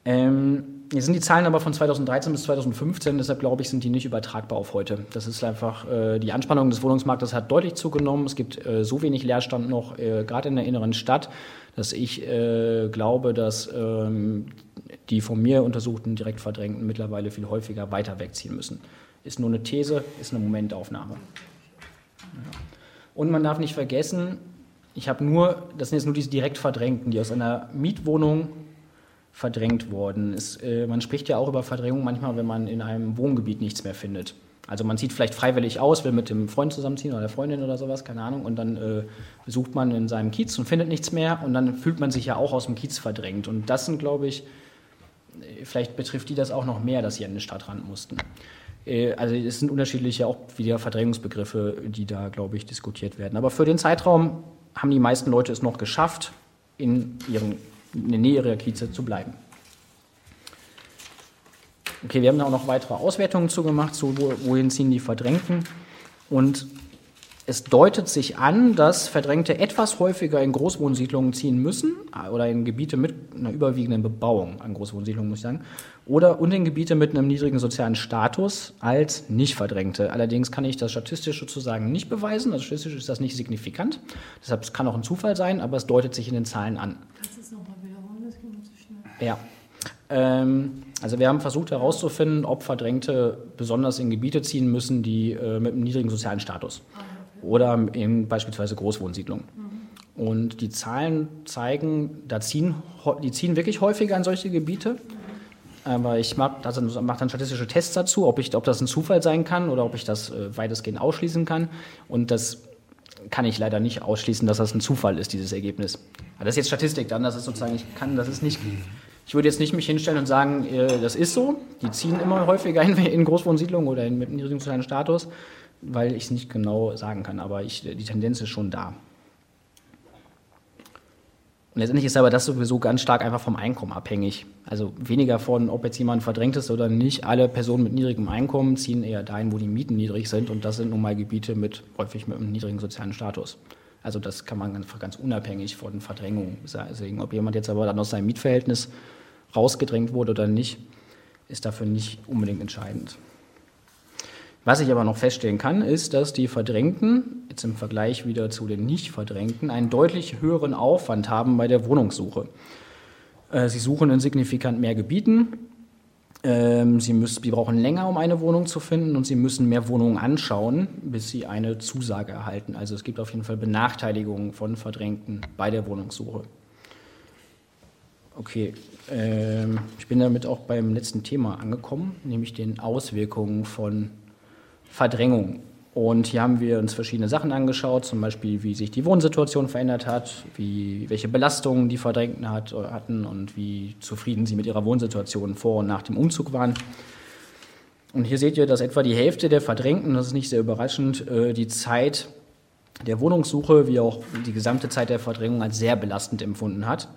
Ähm, jetzt sind die Zahlen aber von 2013 bis 2015, deshalb glaube ich, sind die nicht übertragbar auf heute. Das ist einfach, äh, die Anspannung des Wohnungsmarktes hat deutlich zugenommen. Es gibt äh, so wenig Leerstand noch, äh, gerade in der inneren Stadt, dass ich äh, glaube, dass ähm, die von mir untersuchten Direktverdrängten mittlerweile viel häufiger weiter wegziehen müssen. Ist nur eine These, ist eine Momentaufnahme. Und man darf nicht vergessen, ich habe nur, das sind jetzt nur diese Direktverdrängten, die aus einer Mietwohnung verdrängt worden. Es, äh, man spricht ja auch über Verdrängung manchmal, wenn man in einem Wohngebiet nichts mehr findet. Also man zieht vielleicht freiwillig aus, will mit dem Freund zusammenziehen oder der Freundin oder sowas, keine Ahnung, und dann äh, sucht man in seinem Kiez und findet nichts mehr und dann fühlt man sich ja auch aus dem Kiez verdrängt. Und das sind, glaube ich, äh, vielleicht betrifft die das auch noch mehr, dass sie an den Stadtrand mussten. Äh, also es sind unterschiedliche auch wieder Verdrängungsbegriffe, die da, glaube ich, diskutiert werden. Aber für den Zeitraum haben die meisten Leute es noch geschafft, in ihren in der Nähe ihrer Kieze zu bleiben. Okay, wir haben da auch noch weitere Auswertungen zugemacht, so wohin ziehen die Verdrängten. Und es deutet sich an, dass Verdrängte etwas häufiger in Großwohnsiedlungen ziehen müssen oder in Gebiete mit einer überwiegenden Bebauung an Großwohnsiedlungen, muss ich sagen, oder und in Gebiete mit einem niedrigen sozialen Status als Nicht-Verdrängte. Allerdings kann ich das statistisch sozusagen nicht beweisen, also statistisch ist das nicht signifikant, deshalb kann auch ein Zufall sein, aber es deutet sich in den Zahlen an. Kannst du es nochmal wiederholen, das ging zu schnell. Ja. Ähm, also wir haben versucht herauszufinden, ob Verdrängte besonders in Gebiete ziehen müssen, die äh, mit einem niedrigen sozialen Status. Oder in beispielsweise Großwohnsiedlungen. Mhm. Und die Zahlen zeigen, da ziehen, die ziehen wirklich häufiger in solche Gebiete. aber ich mache also mach dann statistische Tests dazu, ob, ich, ob das ein Zufall sein kann oder ob ich das äh, weitestgehend ausschließen kann. Und das kann ich leider nicht ausschließen, dass das ein Zufall ist, dieses Ergebnis. Aber das ist jetzt Statistik dann, das ist sozusagen, ich kann, das ist nicht, ich würde jetzt nicht mich hinstellen und sagen, äh, das ist so, die ziehen immer häufiger in, Großwohnsiedlungen oder in, mit niedrigem sozialen Status, weil ich es nicht genau sagen kann, aber ich, die Tendenz ist schon da. Und letztendlich ist aber das sowieso ganz stark einfach vom Einkommen abhängig. Also weniger von, ob jetzt jemand verdrängt ist oder nicht. Alle Personen mit niedrigem Einkommen ziehen eher dahin, wo die Mieten niedrig sind. Und das sind nun mal Gebiete mit häufig mit einem niedrigen sozialen Status. Also das kann man einfach ganz unabhängig von Verdrängung sagen. Ob jemand jetzt aber dann aus seinem Mietverhältnis rausgedrängt wurde oder nicht, ist dafür nicht unbedingt entscheidend. Was ich aber noch feststellen kann, ist, dass die Verdrängten, jetzt im Vergleich wieder zu den Nicht-Verdrängten, einen deutlich höheren Aufwand haben bei der Wohnungssuche. Äh, sie suchen in signifikant mehr Gebieten. Ähm, sie, müssen, sie brauchen länger, um eine Wohnung zu finden und sie müssen mehr Wohnungen anschauen, bis sie eine Zusage erhalten. Also es gibt auf jeden Fall Benachteiligungen von Verdrängten bei der Wohnungssuche. Okay, ähm, ich bin damit auch beim letzten Thema angekommen, nämlich den Auswirkungen von Verdrängung. Und hier haben wir uns verschiedene Sachen angeschaut, zum Beispiel wie sich die Wohnsituation verändert hat, wie, welche Belastungen die Verdrängten hat, hatten und wie zufrieden sie mit ihrer Wohnsituation vor und nach dem Umzug waren. Und hier seht ihr, dass etwa die Hälfte der Verdrängten, das ist nicht sehr überraschend, äh, die Zeit der Wohnungssuche wie auch die gesamte Zeit der Verdrängung als sehr belastend empfunden hat.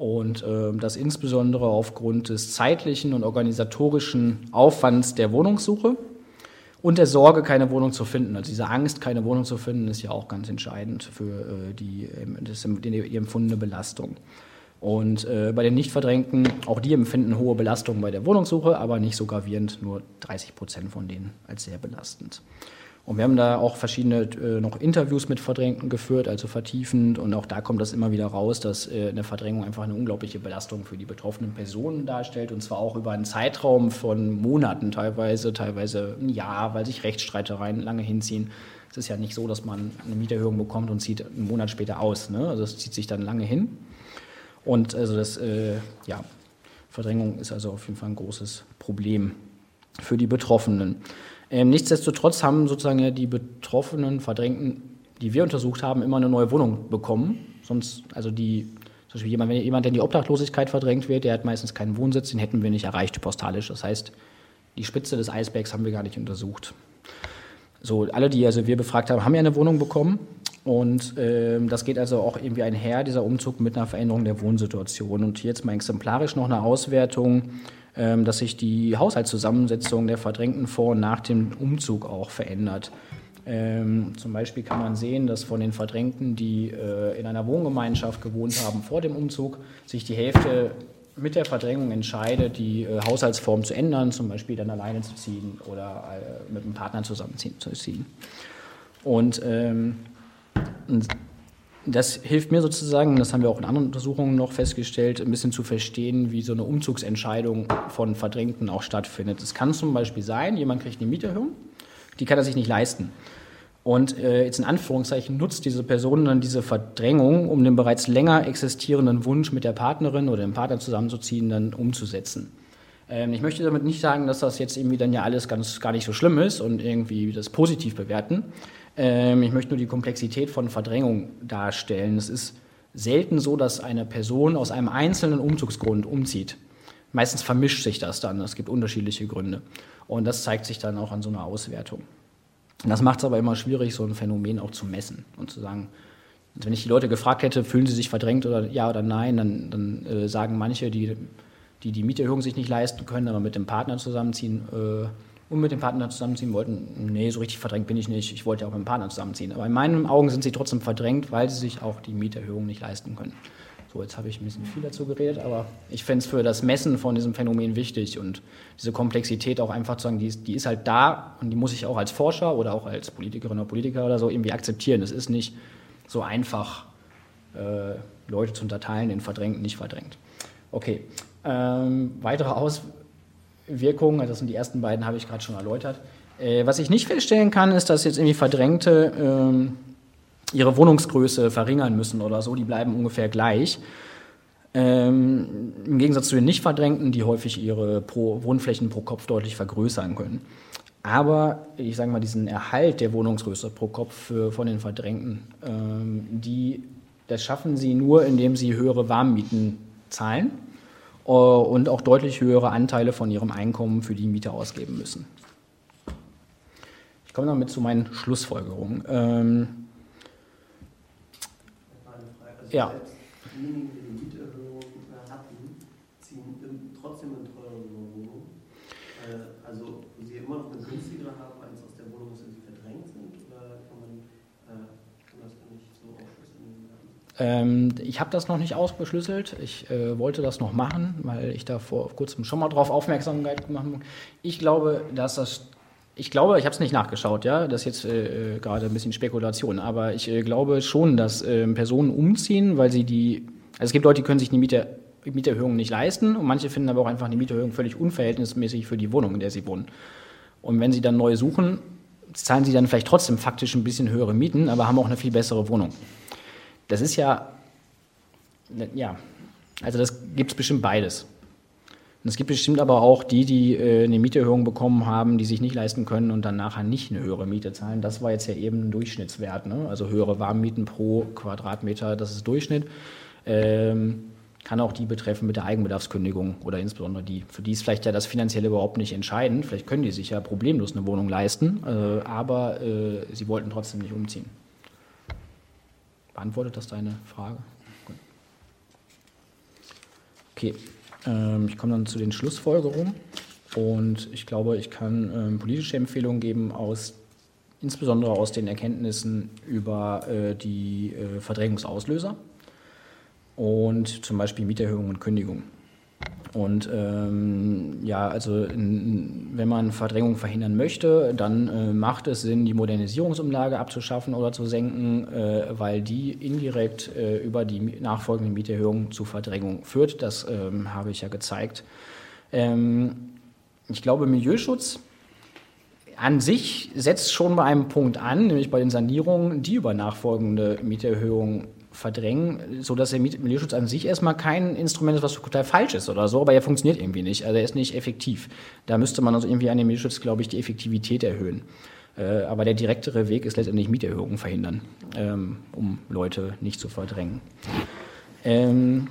Und äh, das insbesondere aufgrund des zeitlichen und organisatorischen Aufwands der Wohnungssuche und der Sorge, keine Wohnung zu finden. Also diese Angst, keine Wohnung zu finden, ist ja auch ganz entscheidend für äh, die, ähm, das, die empfundene Belastung. Und äh, bei den Nichtverdrängten, auch die empfinden hohe Belastungen bei der Wohnungssuche, aber nicht so gravierend, nur 30 Prozent von denen als sehr belastend. Und wir haben da auch verschiedene äh, noch Interviews mit Verdrängten geführt, also vertiefend. Und auch da kommt das immer wieder raus, dass äh, eine Verdrängung einfach eine unglaubliche Belastung für die betroffenen Personen darstellt. Und zwar auch über einen Zeitraum von Monaten teilweise, teilweise ein Jahr, weil sich Rechtsstreitereien lange hinziehen. Es ist ja nicht so, dass man eine Mieterhöhung bekommt und zieht einen Monat später aus. Ne? Also es zieht sich dann lange hin. Und also das, äh, ja, Verdrängung ist also auf jeden Fall ein großes Problem für die Betroffenen. Ähm, nichtsdestotrotz haben sozusagen ja die betroffenen Verdrängten, die wir untersucht haben, immer eine neue Wohnung bekommen. Sonst, also die, zum Beispiel jemand, wenn jemand, in die Obdachlosigkeit verdrängt wird, der hat meistens keinen Wohnsitz, den hätten wir nicht erreicht postalisch. Das heißt, die Spitze des Eisbergs haben wir gar nicht untersucht. So, alle, die also wir befragt haben, haben ja eine Wohnung bekommen. Und ähm, das geht also auch irgendwie einher, dieser Umzug mit einer Veränderung der Wohnsituation. Und jetzt mal exemplarisch noch eine Auswertung dass sich die Haushaltszusammensetzung der Verdrängten vor und nach dem Umzug auch verändert. Ähm, zum Beispiel kann man sehen, dass von den Verdrängten, die äh, in einer Wohngemeinschaft gewohnt haben vor dem Umzug, sich die Hälfte mit der Verdrängung entscheidet, die äh, Haushaltsform zu ändern, zum Beispiel dann alleine zu ziehen oder äh, mit einem Partner zusammenziehen zu ziehen. Und ähm, das hilft mir sozusagen, das haben wir auch in anderen Untersuchungen noch festgestellt, ein bisschen zu verstehen, wie so eine Umzugsentscheidung von Verdrängten auch stattfindet. Es kann zum Beispiel sein, jemand kriegt eine Mieterhöhung, die kann er sich nicht leisten. Und äh, jetzt in Anführungszeichen nutzt diese Person dann diese Verdrängung, um den bereits länger existierenden Wunsch mit der Partnerin oder dem Partner zusammenzuziehen, dann umzusetzen. Ähm, ich möchte damit nicht sagen, dass das jetzt irgendwie dann ja alles ganz gar nicht so schlimm ist und irgendwie das positiv bewerten. Ähm, ich möchte nur die Komplexität von Verdrängung darstellen. Es ist selten so, dass eine Person aus einem einzelnen Umzugsgrund umzieht. Meistens vermischt sich das dann. Es gibt unterschiedliche Gründe. Und das zeigt sich dann auch an so einer Auswertung. das macht es aber immer schwierig, so ein Phänomen auch zu messen und zu sagen, wenn ich die Leute gefragt hätte, fühlen sie sich verdrängt oder ja oder nein, dann, dann äh, sagen manche, die, die die Mieterhöhung sich nicht leisten können, aber mit dem Partner zusammenziehen, äh, und mit dem Partner zusammenziehen wollten, nee, so richtig verdrängt bin ich nicht, ich wollte ja auch mit dem Partner zusammenziehen. Aber in meinen Augen sind sie trotzdem verdrängt, weil sie sich auch die Mieterhöhung nicht leisten können. So, jetzt habe ich ein bisschen viel dazu geredet, aber ich fände es für das Messen von diesem Phänomen wichtig und diese Komplexität auch einfach zu sagen, die ist, die ist halt da und die muss ich auch als Forscher oder auch als Politikerin oder Politiker oder so irgendwie akzeptieren. Es ist nicht so einfach, äh, Leute zu unterteilen in verdrängt nicht verdrängt. Okay, ähm, weitere Auswirkungen Wirkungen, das sind die ersten beiden, habe ich gerade schon erläutert. Äh, was ich nicht feststellen kann, ist, dass jetzt irgendwie Verdrängte ähm, ihre Wohnungsgröße verringern müssen oder so, die bleiben ungefähr gleich. Ähm, Im Gegensatz zu den nicht verdrängten, die häufig ihre pro Wohnflächen pro Kopf deutlich vergrößern können. Aber ich sage mal, diesen Erhalt der Wohnungsgröße pro Kopf für, von den Verdrängten, ähm, die, das schaffen sie nur, indem sie höhere Warmmieten zahlen und auch deutlich höhere Anteile von ihrem Einkommen für die Miete ausgeben müssen. Ich komme damit zu meinen Schlussfolgerungen. Ähm, ja. Diejenigen, die die Mieterhöhung hatten, ziehen trotzdem in teurere Wohnungen. Äh, also sie immer noch eine günstigere haben als aus der Wohnung, aus der sie verdrängt sind? Oder kann man, äh, kann das nicht so aufschlüsseln? Ähm, ich habe das noch nicht ausgeschlüsselt. Ich äh, wollte das noch machen, weil ich da vor kurzem schon mal drauf Aufmerksamkeit gemacht habe. Ich glaube, dass das ich glaube, ich habe es nicht nachgeschaut, ja, das ist jetzt äh, äh, gerade ein bisschen Spekulation, aber ich äh, glaube schon, dass äh, Personen umziehen, weil sie die, also es gibt Leute, die können sich die Miete, Mieterhöhung nicht leisten und manche finden aber auch einfach die Mieterhöhung völlig unverhältnismäßig für die Wohnung, in der sie wohnen. Und wenn sie dann neu suchen, zahlen sie dann vielleicht trotzdem faktisch ein bisschen höhere Mieten, aber haben auch eine viel bessere Wohnung. Das ist ja, ja, also das gibt es bestimmt beides. Und es gibt bestimmt aber auch die, die äh, eine Mieterhöhung bekommen haben, die sich nicht leisten können und dann nachher nicht eine höhere Miete zahlen. Das war jetzt ja eben ein Durchschnittswert. Ne? Also höhere Warmmieten pro Quadratmeter, das ist Durchschnitt. Ähm, kann auch die betreffen mit der Eigenbedarfskündigung oder insbesondere die, für die ist vielleicht ja das Finanzielle überhaupt nicht entscheidend. Vielleicht können die sich ja problemlos eine Wohnung leisten, äh, aber äh, sie wollten trotzdem nicht umziehen. Beantwortet das deine Frage? Okay. Ähm, ich komme dann zu den Schlussfolgerungen und ich glaube, ich kann ähm, politische Empfehlungen geben aus insbesondere aus den Erkenntnissen über äh, die äh, Verdrängungsauslöser und zum Beispiel Mieterhöhung und Kündigung. Und ähm, ja, also in, wenn man Verdrängung verhindern möchte, dann äh, macht es Sinn, die Modernisierungsumlage abzuschaffen oder zu senken, äh, weil die indirekt äh, über die nachfolgende Mieterhöhung zu Verdrängung führt. Das ähm, habe ich ja gezeigt. Ähm, ich glaube, Milieuschutz an sich setzt schon bei einem Punkt an, nämlich bei den Sanierungen, die über nachfolgende Mieterhöhungen verdrängen, sodass der Milieuschutz an sich erstmal kein Instrument ist, was total falsch ist oder so, aber er funktioniert irgendwie nicht. Also er ist nicht effektiv. Da müsste man also irgendwie an dem Milieuschutz, glaube ich, die Effektivität erhöhen. Äh, aber der direktere Weg ist letztendlich Mieterhöhungen verhindern, ähm, um Leute nicht zu verdrängen. Ähm,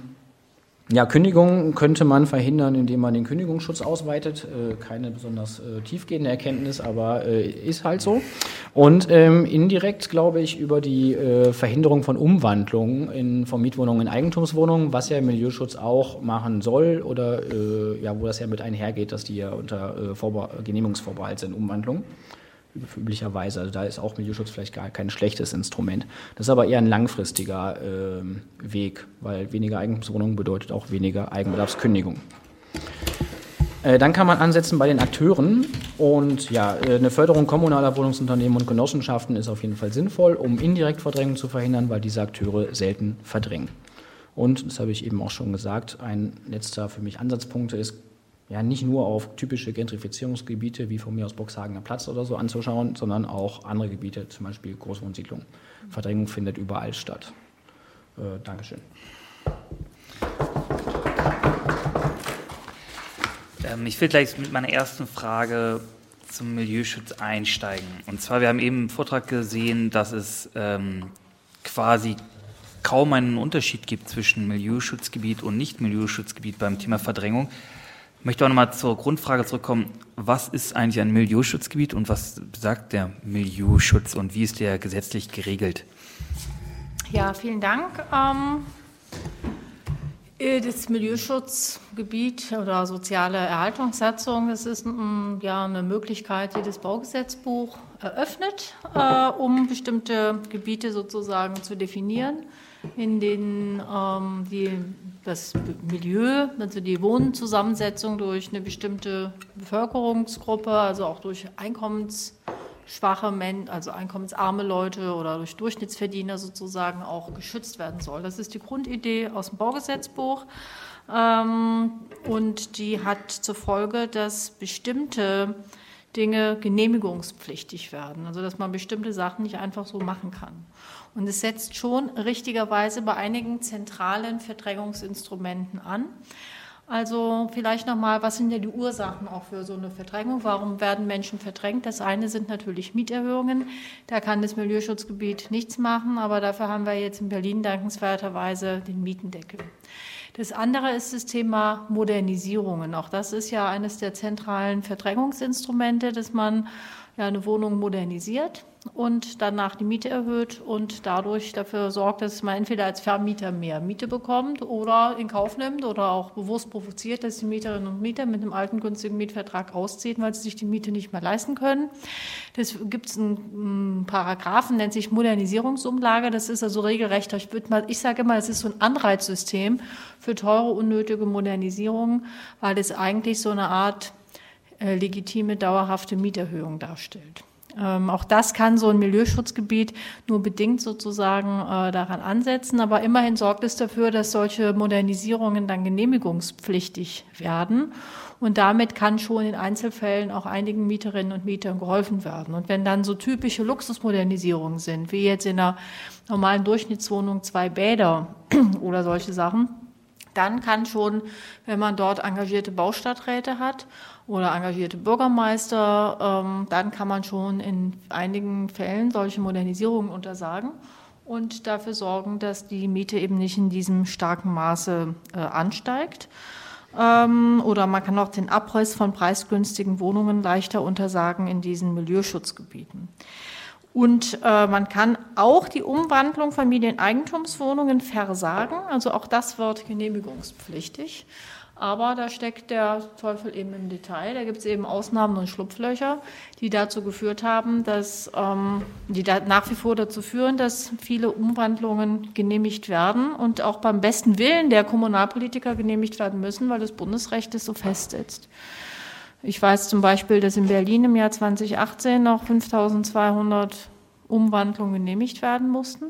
ja, Kündigung könnte man verhindern, indem man den Kündigungsschutz ausweitet. Äh, keine besonders äh, tiefgehende Erkenntnis, aber äh, ist halt so. Und ähm, indirekt, glaube ich, über die Verhinderung von Umwandlungen in, von Mietwohnungen in Eigentumswohnungen, was ja Milieuschutz auch machen soll oder ja, wo das ja mit einhergeht, dass die ja unter Genehmigungsvorbehalt sind, Umwandlungen üblicherweise. Also da ist auch Milieuschutz vielleicht gar kein schlechtes Instrument. Das ist aber eher ein langfristiger äh, Weg, weil weniger Eigentumswohnungen bedeutet auch weniger Eigenbedarfskündigung. Äh, dann kann man ansetzen bei den Akteuren und ja, äh, eine Förderung kommunaler Wohnungsunternehmen und Genossenschaften ist auf jeden Fall sinnvoll, um indirekt Verdrängung zu verhindern, weil diese Akteure selten verdrängen. Und, das habe ich eben auch schon gesagt, ein letzter für mich Ansatzpunkt ist ja nicht nur auf typische Gentrifizierungsgebiete wie von mir aus Boxhagener Platz oder so anzuschauen, sondern auch andere Gebiete, zum Beispiel Großwohnsiedlungen. Verdrängung findet überall statt. Äh, Dankeschön. Ähm, ich will gleich mit meiner ersten Frage zum Milieuschutz einsteigen. Und zwar, wir haben eben im Vortrag gesehen, dass es ähm, quasi kaum einen Unterschied gibt zwischen Milieuschutzgebiet und Nicht-Milieuschutzgebiet beim Thema Verdrängung. Ich möchte auch nochmal zur Grundfrage zurückkommen. Was ist eigentlich ein Milieuschutzgebiet und was sagt der Milieuschutz und wie ist der gesetzlich geregelt? Ja, vielen Dank. Ähm, äh, das Milieuschutzgebiet oder soziale Erhaltungssatzung, das ist mm, ja eine Möglichkeit, die das Baugesetzbuch eröffnet, äh, um bestimmte Gebiete sozusagen zu definieren, in denen ähm, die das Milieu, also die Wohnzusammensetzung durch eine bestimmte Bevölkerungsgruppe, also auch durch einkommensschwache Menschen, also einkommensarme Leute oder durch Durchschnittsverdiener sozusagen auch geschützt werden soll. Das ist die Grundidee aus dem Baugesetzbuch. Ähm, und die hat zur Folge, dass bestimmte Dinge genehmigungspflichtig werden. Also dass man bestimmte Sachen nicht einfach so machen kann. Und es setzt schon richtigerweise bei einigen zentralen Verdrängungsinstrumenten an. Also vielleicht nochmal, was sind ja die Ursachen auch für so eine Verdrängung? Warum werden Menschen verdrängt? Das eine sind natürlich Mieterhöhungen. Da kann das Milieuschutzgebiet nichts machen, aber dafür haben wir jetzt in Berlin dankenswerterweise den Mietendeckel. Das andere ist das Thema Modernisierungen. Auch das ist ja eines der zentralen Verdrängungsinstrumente, dass man ja eine Wohnung modernisiert und danach die Miete erhöht und dadurch dafür sorgt, dass man entweder als Vermieter mehr Miete bekommt oder in Kauf nimmt oder auch bewusst provoziert, dass die Mieterinnen und Mieter mit einem alten günstigen Mietvertrag ausziehen, weil sie sich die Miete nicht mehr leisten können. Das gibt es einen Paragraphen, nennt sich Modernisierungsumlage. Das ist also regelrecht. Ich, mal, ich sage immer, es ist so ein Anreizsystem für teure, unnötige Modernisierungen, weil es eigentlich so eine Art legitime, dauerhafte Mieterhöhung darstellt. Ähm, auch das kann so ein Milieuschutzgebiet nur bedingt sozusagen äh, daran ansetzen, aber immerhin sorgt es dafür, dass solche Modernisierungen dann genehmigungspflichtig werden. Und damit kann schon in Einzelfällen auch einigen Mieterinnen und Mietern geholfen werden. Und wenn dann so typische Luxusmodernisierungen sind, wie jetzt in einer normalen Durchschnittswohnung zwei Bäder oder solche Sachen, dann kann schon, wenn man dort engagierte Baustadträte hat oder engagierte Bürgermeister, ähm, dann kann man schon in einigen Fällen solche Modernisierungen untersagen und dafür sorgen, dass die Miete eben nicht in diesem starken Maße äh, ansteigt. Ähm, oder man kann auch den Abriss von preisgünstigen Wohnungen leichter untersagen in diesen Milieuschutzgebieten. Und äh, man kann auch die Umwandlung von Medieneigentumswohnungen versagen. Also auch das wird genehmigungspflichtig. Aber da steckt der Teufel eben im Detail. Da gibt es eben Ausnahmen und Schlupflöcher, die dazu geführt haben, dass ähm, die da nach wie vor dazu führen, dass viele Umwandlungen genehmigt werden und auch beim besten Willen der Kommunalpolitiker genehmigt werden müssen, weil das Bundesrecht es so festsetzt. Ich weiß zum Beispiel, dass in Berlin im Jahr 2018 noch 5200 Umwandlungen genehmigt werden mussten.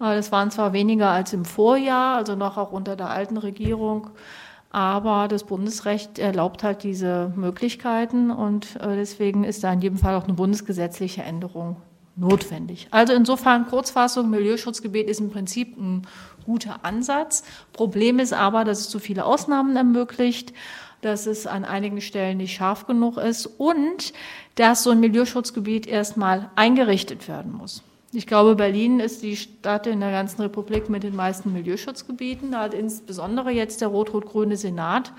Äh, das waren zwar weniger als im Vorjahr, also noch auch unter der alten Regierung. Aber das Bundesrecht erlaubt halt diese Möglichkeiten und äh, deswegen ist da in jedem Fall auch eine bundesgesetzliche Änderung notwendig. Also insofern Kurzfassung, Milieuschutzgebiet ist im Prinzip ein guter Ansatz. Problem ist aber, dass es zu viele Ausnahmen ermöglicht, dass es an einigen Stellen nicht scharf genug ist und dass so ein Milieuschutzgebiet erstmal eingerichtet werden muss. Ich glaube, Berlin ist die Stadt in der ganzen Republik mit den meisten Milieuschutzgebieten. Da hat insbesondere jetzt der rot-rot-grüne Senat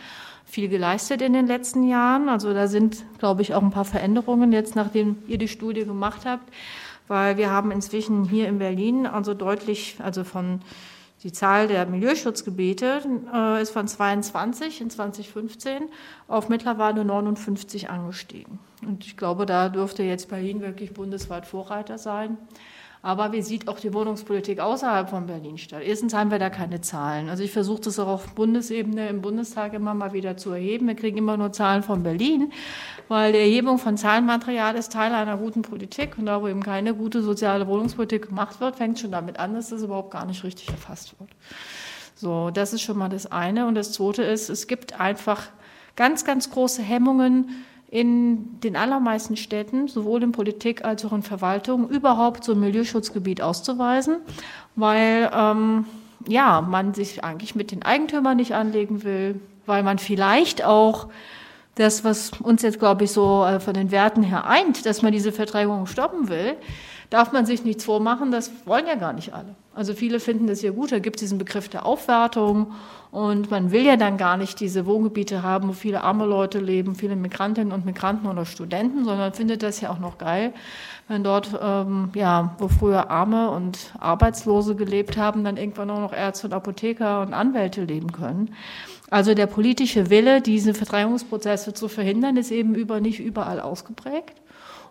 viel geleistet in den letzten Jahren. Also da sind, glaube ich, auch ein paar Veränderungen jetzt, nachdem ihr die Studie gemacht habt, weil wir haben inzwischen hier in Berlin also deutlich, also von die Zahl der Milieuschutzgebiete äh, ist von 22 in 2015 auf mittlerweile 59 angestiegen. Und ich glaube, da dürfte jetzt Berlin wirklich bundesweit Vorreiter sein. Aber wie sieht auch die Wohnungspolitik außerhalb von Berlin statt? Erstens haben wir da keine Zahlen. Also ich versuche das auch auf Bundesebene im Bundestag immer mal wieder zu erheben. Wir kriegen immer nur Zahlen von Berlin, weil die Erhebung von Zahlenmaterial ist Teil einer guten Politik. Und da, wo eben keine gute soziale Wohnungspolitik gemacht wird, fängt schon damit an, dass das überhaupt gar nicht richtig erfasst wird. So, das ist schon mal das eine. Und das zweite ist, es gibt einfach ganz, ganz große Hemmungen, in den allermeisten Städten, sowohl in Politik als auch in Verwaltung, überhaupt so ein Milieuschutzgebiet auszuweisen, weil ähm, ja, man sich eigentlich mit den Eigentümern nicht anlegen will, weil man vielleicht auch das, was uns jetzt, glaube ich, so äh, von den Werten her eint, dass man diese Verdrängung stoppen will, darf man sich nichts vormachen, das wollen ja gar nicht alle. Also viele finden das ja gut, da gibt es diesen Begriff der Aufwertung und man will ja dann gar nicht diese Wohngebiete haben, wo viele arme Leute leben, viele Migrantinnen und Migranten oder Studenten, sondern findet das ja auch noch geil, wenn dort, ähm, ja, wo früher Arme und Arbeitslose gelebt haben, dann irgendwann nur noch Ärzte und Apotheker und Anwälte leben können. Also der politische Wille, diese Verdrängungsprozesse zu verhindern, ist eben über nicht überall ausgeprägt.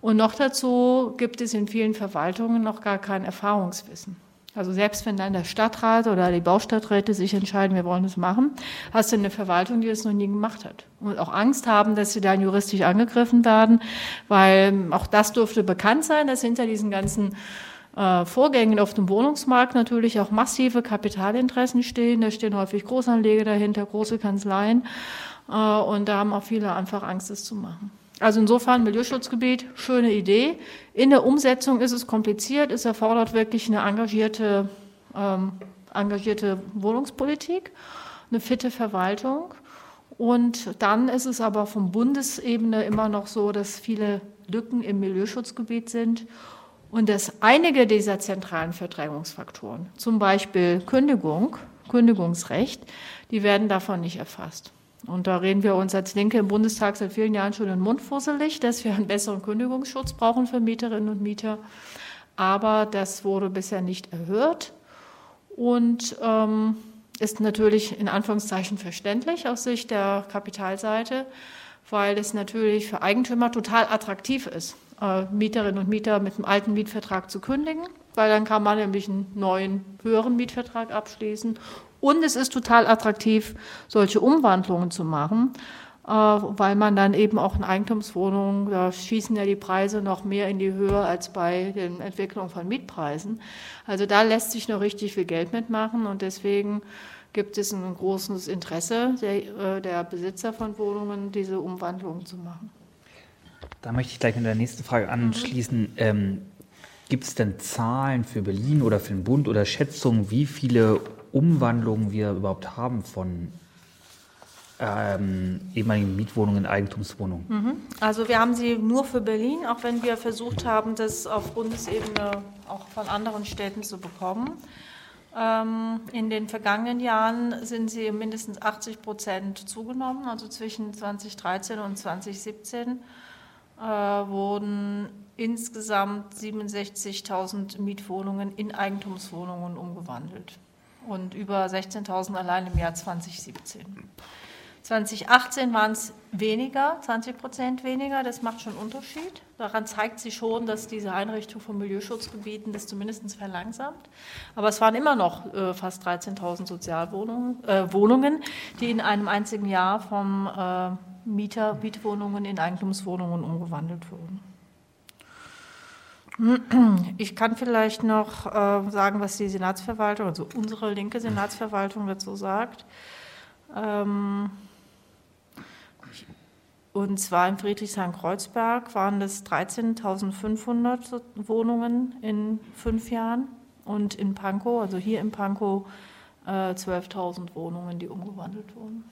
Und noch dazu gibt es in vielen Verwaltungen noch gar kein Erfahrungswissen. Also selbst wenn dann der Stadtrat oder die Baustadträte sich entscheiden, wir wollen das machen, hast du eine Verwaltung, die das noch nie gemacht hat. Und auch Angst haben, dass sie dann juristisch angegriffen werden, weil auch das dürfte bekannt sein, dass hinter diesen ganzen äh, Vorgängen auf dem Wohnungsmarkt natürlich auch massive Kapitalinteressen stehen. Da stehen häufig Großanleger dahinter, große Kanzleien. Äh, und da haben auch viele einfach Angst, das zu machen. Also insofern Milieuschutzgebiet, schöne Idee. In der Umsetzung ist es kompliziert, es erfordert wirklich eine engagierte, ähm, engagierte Wohnungspolitik, eine fitte Verwaltung. Und dann ist es aber von Bundesebene immer noch so, dass viele Lücken im Milieuschutzgebiet sind und dass einige dieser zentralen Verdrängungsfaktoren, zum Beispiel Kündigung, Kündigungsrecht, die werden davon nicht erfasst. Und da reden wir uns als Linke im Bundestag seit vielen Jahren schon in den Mund fusselig, dass wir einen besseren Kündigungsschutz brauchen für Mieterinnen und Mieter. Aber das wurde bisher nicht erhört und ähm, ist natürlich in Anführungszeichen verständlich aus Sicht der Kapitalseite, weil es natürlich für Eigentümer total attraktiv ist, äh, Mieterinnen und Mieter mit einem alten Mietvertrag zu kündigen, weil dann kann man nämlich einen neuen, höheren Mietvertrag abschließen und es ist total attraktiv, solche Umwandlungen zu machen, äh, weil man dann eben auch in Eigentumswohnungen, da schießen ja die Preise noch mehr in die Höhe als bei den Entwicklungen von Mietpreisen. Also da lässt sich noch richtig viel Geld mitmachen und deswegen gibt es ein großes Interesse der, äh, der Besitzer von Wohnungen, diese Umwandlungen zu machen. Da möchte ich gleich mit der nächsten Frage anschließen. Mhm. Ähm, Gibt es denn Zahlen für Berlin oder für den Bund oder Schätzungen, wie viele Umwandlungen wir überhaupt haben von ähm, ehemaligen Mietwohnungen in Eigentumswohnungen? Mhm. Also wir haben sie nur für Berlin, auch wenn wir versucht haben, das auf Bundesebene auch von anderen Städten zu bekommen. Ähm, in den vergangenen Jahren sind sie mindestens 80 Prozent zugenommen, also zwischen 2013 und 2017 äh, wurden insgesamt 67.000 Mietwohnungen in Eigentumswohnungen umgewandelt und über 16.000 allein im Jahr 2017. 2018 waren es weniger, 20 Prozent weniger. Das macht schon Unterschied. Daran zeigt sich schon, dass diese Einrichtung von Milieuschutzgebieten das zumindest verlangsamt. Aber es waren immer noch äh, fast 13.000 Sozialwohnungen, äh, Wohnungen, die in einem einzigen Jahr vom äh, Mieter, Mietwohnungen in Eigentumswohnungen umgewandelt wurden. Ich kann vielleicht noch äh, sagen, was die Senatsverwaltung, also unsere linke Senatsverwaltung dazu sagt. Ähm, und zwar in Friedrichshain-Kreuzberg waren das 13.500 Wohnungen in fünf Jahren und in Pankow, also hier in Pankow, äh, 12.000 Wohnungen, die umgewandelt wurden.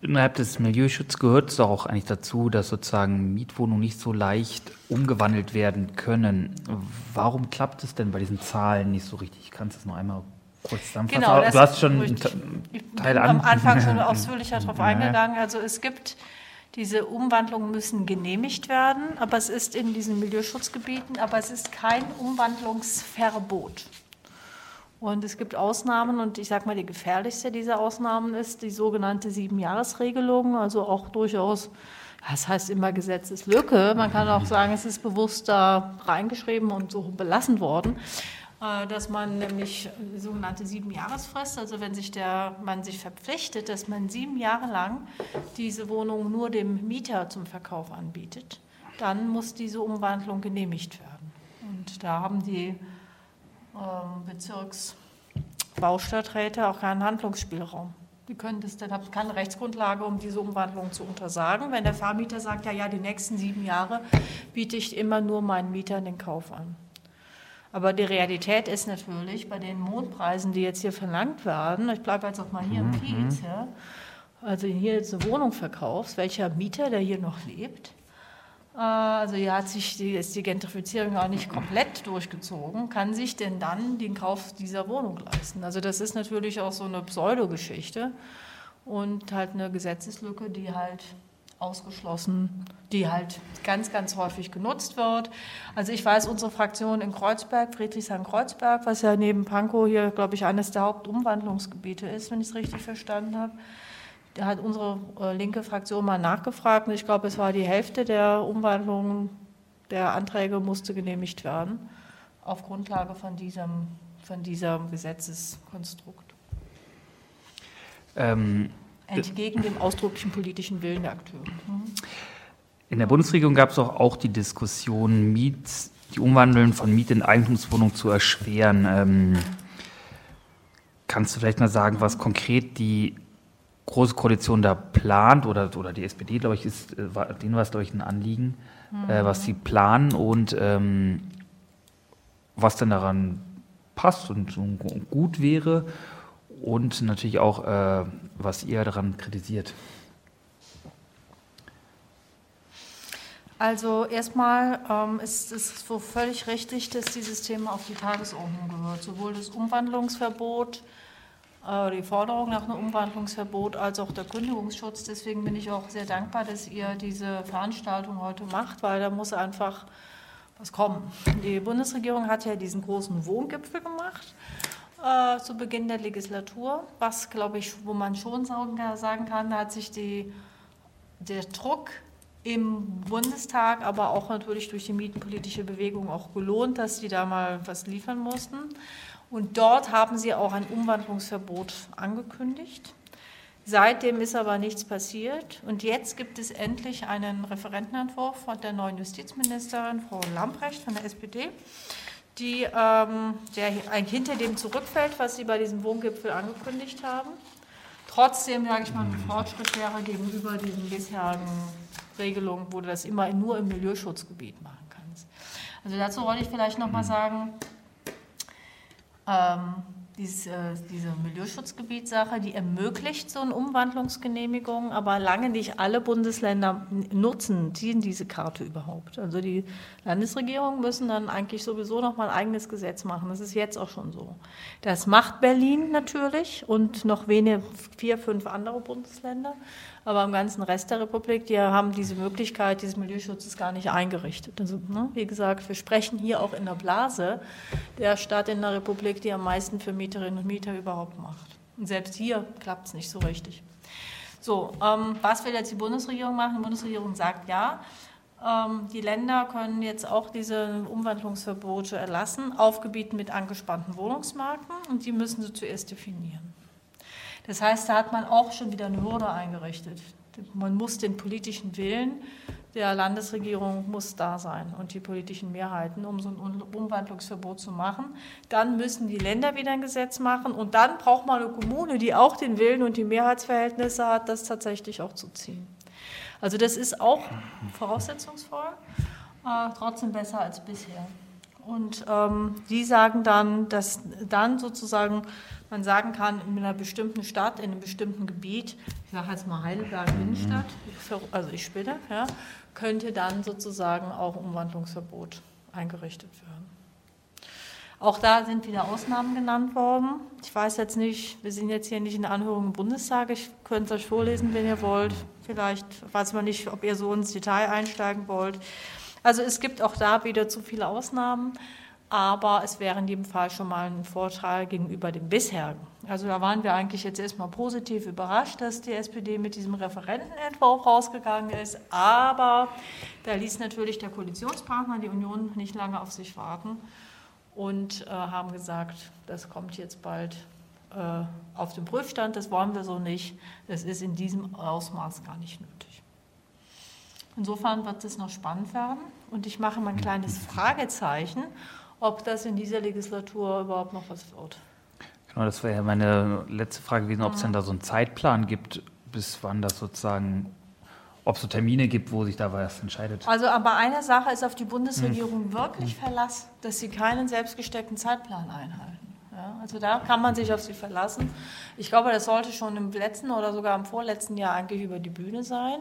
Innerhalb des Milieuschutzes gehört es auch eigentlich dazu, dass sozusagen Mietwohnungen nicht so leicht umgewandelt werden können. Warum klappt es denn bei diesen Zahlen nicht so richtig? Kannst du das noch einmal kurz zusammenfassen? Genau, du hast schon Teil an. am Anfang schon ausführlicher darauf eingegangen. Also es gibt diese Umwandlungen müssen genehmigt werden, aber es ist in diesen Milieuschutzgebieten, aber es ist kein Umwandlungsverbot. Und es gibt Ausnahmen und ich sage mal, die gefährlichste dieser Ausnahmen ist die sogenannte Siebenjahresregelung, also auch durchaus, das heißt immer Gesetzeslücke. Man kann auch sagen, es ist bewusst da reingeschrieben und so belassen worden, äh, dass man nämlich sogenannte Siebenjahresfrist, also wenn sich der man sich verpflichtet, dass man sieben Jahre lang diese Wohnung nur dem Mieter zum Verkauf anbietet, dann muss diese Umwandlung genehmigt werden. Und da haben die Bezirksbaustadträte auch keinen Handlungsspielraum. Die können das dann haben keine Rechtsgrundlage, um diese Umwandlung zu untersagen. Wenn der Vermieter sagt, ja, ja, die nächsten sieben Jahre biete ich immer nur meinen Mietern den Kauf an. Aber die Realität ist natürlich, bei den Mondpreisen, die jetzt hier verlangt werden, ich bleibe jetzt auch mal hier im mhm, Kiez, mhm. ja, also hier jetzt eine Wohnung verkaufst, welcher Mieter, der hier noch lebt, also hier hat sich die, ist die Gentrifizierung auch nicht komplett durchgezogen, kann sich denn dann den Kauf dieser Wohnung leisten? Also das ist natürlich auch so eine Pseudogeschichte und halt eine Gesetzeslücke, die halt ausgeschlossen, die halt ganz, ganz häufig genutzt wird. Also ich weiß, unsere Fraktion in Kreuzberg, Friedrichshain-Kreuzberg, was ja neben Pankow hier, glaube ich, eines der Hauptumwandlungsgebiete ist, wenn ich es richtig verstanden habe, da hat unsere äh, linke Fraktion mal nachgefragt und ich glaube, es war die Hälfte der Umwandlungen der Anträge musste genehmigt werden auf Grundlage von diesem, von diesem Gesetzeskonstrukt. Ähm, Entgegen dem ausdrücklichen politischen Willen der Akteure. Mhm. In der Bundesregierung gab es auch, auch die Diskussion, Miet, die Umwandeln von Miet in Eigentumswohnung zu erschweren. Ähm, kannst du vielleicht mal sagen, was konkret die Große Koalition da plant, oder, oder die SPD, glaube ich, ist, äh, war, denen war es, glaube ich, ein Anliegen, mhm. äh, was sie planen und ähm, was denn daran passt und, und, gut wäre und natürlich auch, äh, was ihr daran kritisiert. Also erstmal ähm, ist es so völlig richtig, dass dieses Thema auf die Tagesordnung gehört. Sowohl das Umwandlungsverbot, äh, die Forderung nach einem Umwandlungsverbot, als auch der Kündigungsschutz. Deswegen bin ich auch sehr dankbar, dass ihr diese Veranstaltung heute macht, weil da muss einfach was kommen. Die Bundesregierung hat ja diesen großen Wohngipfel gemacht äh, zu Beginn der Legislatur, was, glaube ich, wo man schon sagen kann, da hat sich die, der Druck im Bundestag, aber auch natürlich durch die mietenpolitische Bewegung auch gelohnt, dass sie da mal was liefern mussten. Und dort haben sie auch ein Umwandlungsverbot angekündigt. Seitdem ist aber nichts passiert. Und jetzt gibt es endlich einen Referentenentwurf von der neuen Justizministerin, Frau Lamprecht von der SPD, die ähm, der hinter dem zurückfällt, was sie bei diesem Wohngipfel angekündigt haben. Trotzdem, sage ich mal, ein Fortschritt wäre gegenüber diesen bisherigen Regelung, wo du das immer nur im Milieuschutzgebiet machen kannst. Also dazu wollte ich vielleicht noch mal sagen, ähm, diese, äh, diese Milieuschutzgebietssache, die ermöglicht so eine Umwandlungsgenehmigung, aber lange nicht alle Bundesländer nutzen, ziehen diese Karte überhaupt. Also die Landesregierungen müssen dann eigentlich sowieso noch mal ein eigenes Gesetz machen. Das ist jetzt auch schon so. Das macht Berlin natürlich und noch wenige, vier, fünf andere Bundesländer. Aber im ganzen Rest der Republik, die haben diese Möglichkeit dieses Milieuschutzes gar nicht eingerichtet. Also, ne, wie gesagt, wir sprechen hier auch in der Blase der Stadt in der Republik, die am meisten für Mieterinnen und Mieter überhaupt macht. Und selbst hier klappt es nicht so richtig. So, ähm, was will jetzt die Bundesregierung machen? Die Bundesregierung sagt ja, ähm, die Länder können jetzt auch diese Umwandlungsverbote erlassen auf Gebieten mit angespannten Wohnungsmarken und die müssen sie zuerst definieren. Das heißt, da hat man auch schon wieder eine Hürde eingerichtet. Man muss den politischen Willen der Landesregierung muss da sein und die politischen Mehrheiten, um so ein Umwandlungsverbot zu machen. Dann müssen die Länder wieder ein Gesetz machen und dann braucht man eine Kommune, die auch den Willen und die Mehrheitsverhältnisse hat, das tatsächlich auch zu ziehen. Also das ist auch voraussetzungsvoll, äh, trotzdem besser als bisher. Und ähm, die sagen dann, dass dann sozusagen man sagen kann, in einer bestimmten Stadt, in einem bestimmten Gebiet, ich sage jetzt mal Heidelberg Innenstadt, also ich spinne, ja, könnte dann sozusagen auch Umwandlungsverbot eingerichtet werden. Auch da sind wieder Ausnahmen genannt worden. Ich weiß jetzt nicht, wir sind jetzt hier nicht in der Anhörung im Bundestag. Ich könnte es euch vorlesen, wenn ihr wollt. Vielleicht weiß man nicht, ob ihr so ins Detail einsteigen wollt. Also es gibt auch da wieder zu viele Ausnahmen aber es wäre in jedem Fall schon mal ein Vorteil gegenüber dem bisherigen. Also da waren wir eigentlich jetzt erstmal positiv überrascht, dass die SPD mit diesem Referentenentwurf rausgegangen ist, aber da ließ natürlich der Koalitionspartner, die Union, nicht lange auf sich warten und äh, haben gesagt, das kommt jetzt bald äh, auf den Prüfstand, das wollen wir so nicht, das ist in diesem Ausmaß gar nicht nötig. Insofern wird es noch spannend werden und ich mache mal ein kleines Fragezeichen, ob das in dieser Legislatur überhaupt noch was wird. Genau, das wäre ja meine letzte Frage gewesen, ob es denn da so einen Zeitplan gibt, bis wann das sozusagen, ob es so Termine gibt, wo sich da was entscheidet. Also aber eine Sache ist auf die Bundesregierung hm. wirklich Verlass, dass sie keinen selbstgesteckten Zeitplan einhalten. Ja, also da kann man sich auf sie verlassen. Ich glaube, das sollte schon im letzten oder sogar im vorletzten Jahr eigentlich über die Bühne sein.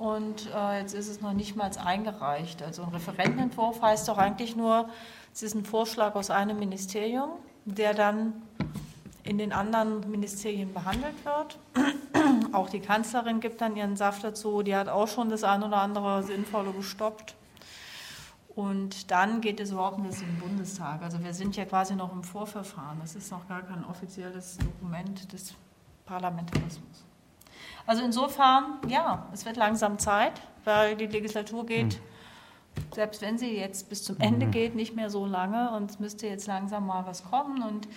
Und äh, jetzt ist es noch nicht mal eingereicht. Also ein Referentenentwurf heißt doch eigentlich nur, es ist ein Vorschlag aus einem Ministerium, der dann in den anderen Ministerien behandelt wird. Auch die Kanzlerin gibt dann ihren Saft dazu. Die hat auch schon das ein oder andere Sinnvolle gestoppt. Und dann geht es überhaupt nicht den Bundestag. Also wir sind ja quasi noch im Vorverfahren. Das ist noch gar kein offizielles Dokument des Parlamentarismus. Also insofern, ja, es wird langsam Zeit, weil die Legislatur geht. Hm selbst wenn sie jetzt bis zum Ende mhm. geht, nicht mehr so lange und es müsste jetzt langsam mal was kommen. Und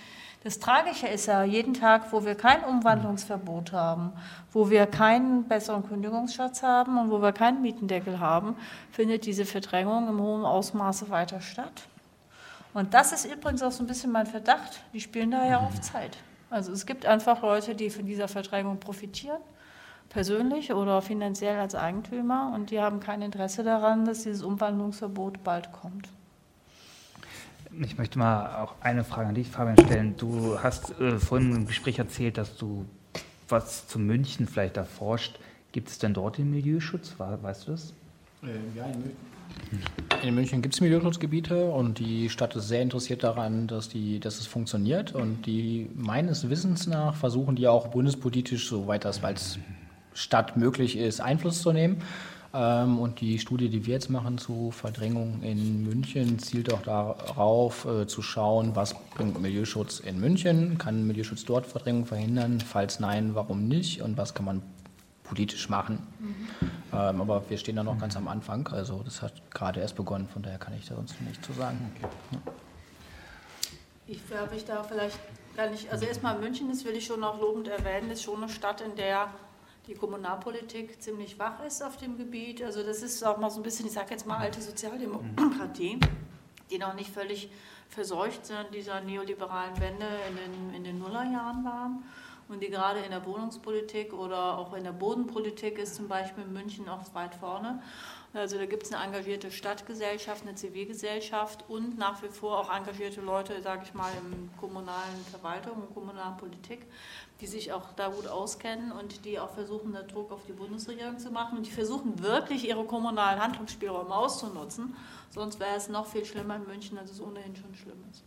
das Tragische ist ja, jeden Tag, wo wir kein Umwandlungsverbot haben, wo wir keinen besseren Kündigungsschutz haben und wo wir keinen Mietendeckel haben, findet diese Verdrängung im hohen Ausmaße weiter statt. Und das ist übrigens auch so ein bisschen mein Verdacht. Die spielen da ja auf Zeit. Also es gibt einfach Leute, die von dieser Verdrängung profitieren, persönlich oder finanziell als Eigentümer, und die haben kein Interesse daran, dass dieses Umwandlungsverbot bald kommt. Ich möchte mal auch eine Frage an dich, Fabian, stellen. Du hast äh, vorhin im Gespräch erzählt, dass du was zu München vielleicht erforscht. Gibt es denn dort den Milieuschutz? Weißt du das? Äh, ja, in München. In München gibt es Milieuschutzgebiete und die Stadt ist sehr interessiert daran, dass, die, dass es funktioniert. Und die meines Wissens nach versuchen die auch bundespolitisch, soweit das als Stadt möglich ist, Einfluss zu nehmen. Ähm, und die Studie, die wir jetzt machen zu Verdrängung in München, zielt auch darauf äh, zu schauen, was bringt Milieuschutz in München, kann Milieuschutz dort Verdrängung verhindern, falls nein, warum nicht und was kann man politisch machen. Mhm. Ähm, aber wir stehen da noch ganz am Anfang, also das hat gerade erst begonnen, von daher kann ich da sonst nichts zu sagen. Okay. Ja. Ich habe ich da vielleicht gar nicht, also erstmal München, das will ich schon noch lobend erwähnen, ist schon eine Stadt, in der die Kommunalpolitik ziemlich wach ist auf dem Gebiet. Also das ist auch mal so ein bisschen, ich sage jetzt mal alte Sozialdemokratie, die noch nicht völlig verseucht sind dieser neoliberalen Wende in den, in den Nullerjahren waren und die gerade in der Wohnungspolitik oder auch in der Bodenpolitik ist zum Beispiel München auch weit vorne. Also da gibt es eine engagierte Stadtgesellschaft, eine Zivilgesellschaft und nach wie vor auch engagierte Leute, sage ich mal, in kommunalen Verwaltung und kommunalen Politik, die sich auch da gut auskennen und die auch versuchen, da Druck auf die Bundesregierung zu machen. Und die versuchen wirklich, ihre kommunalen Handlungsspielräume auszunutzen. Sonst wäre es noch viel schlimmer in München, als es ohnehin schon schlimm ist.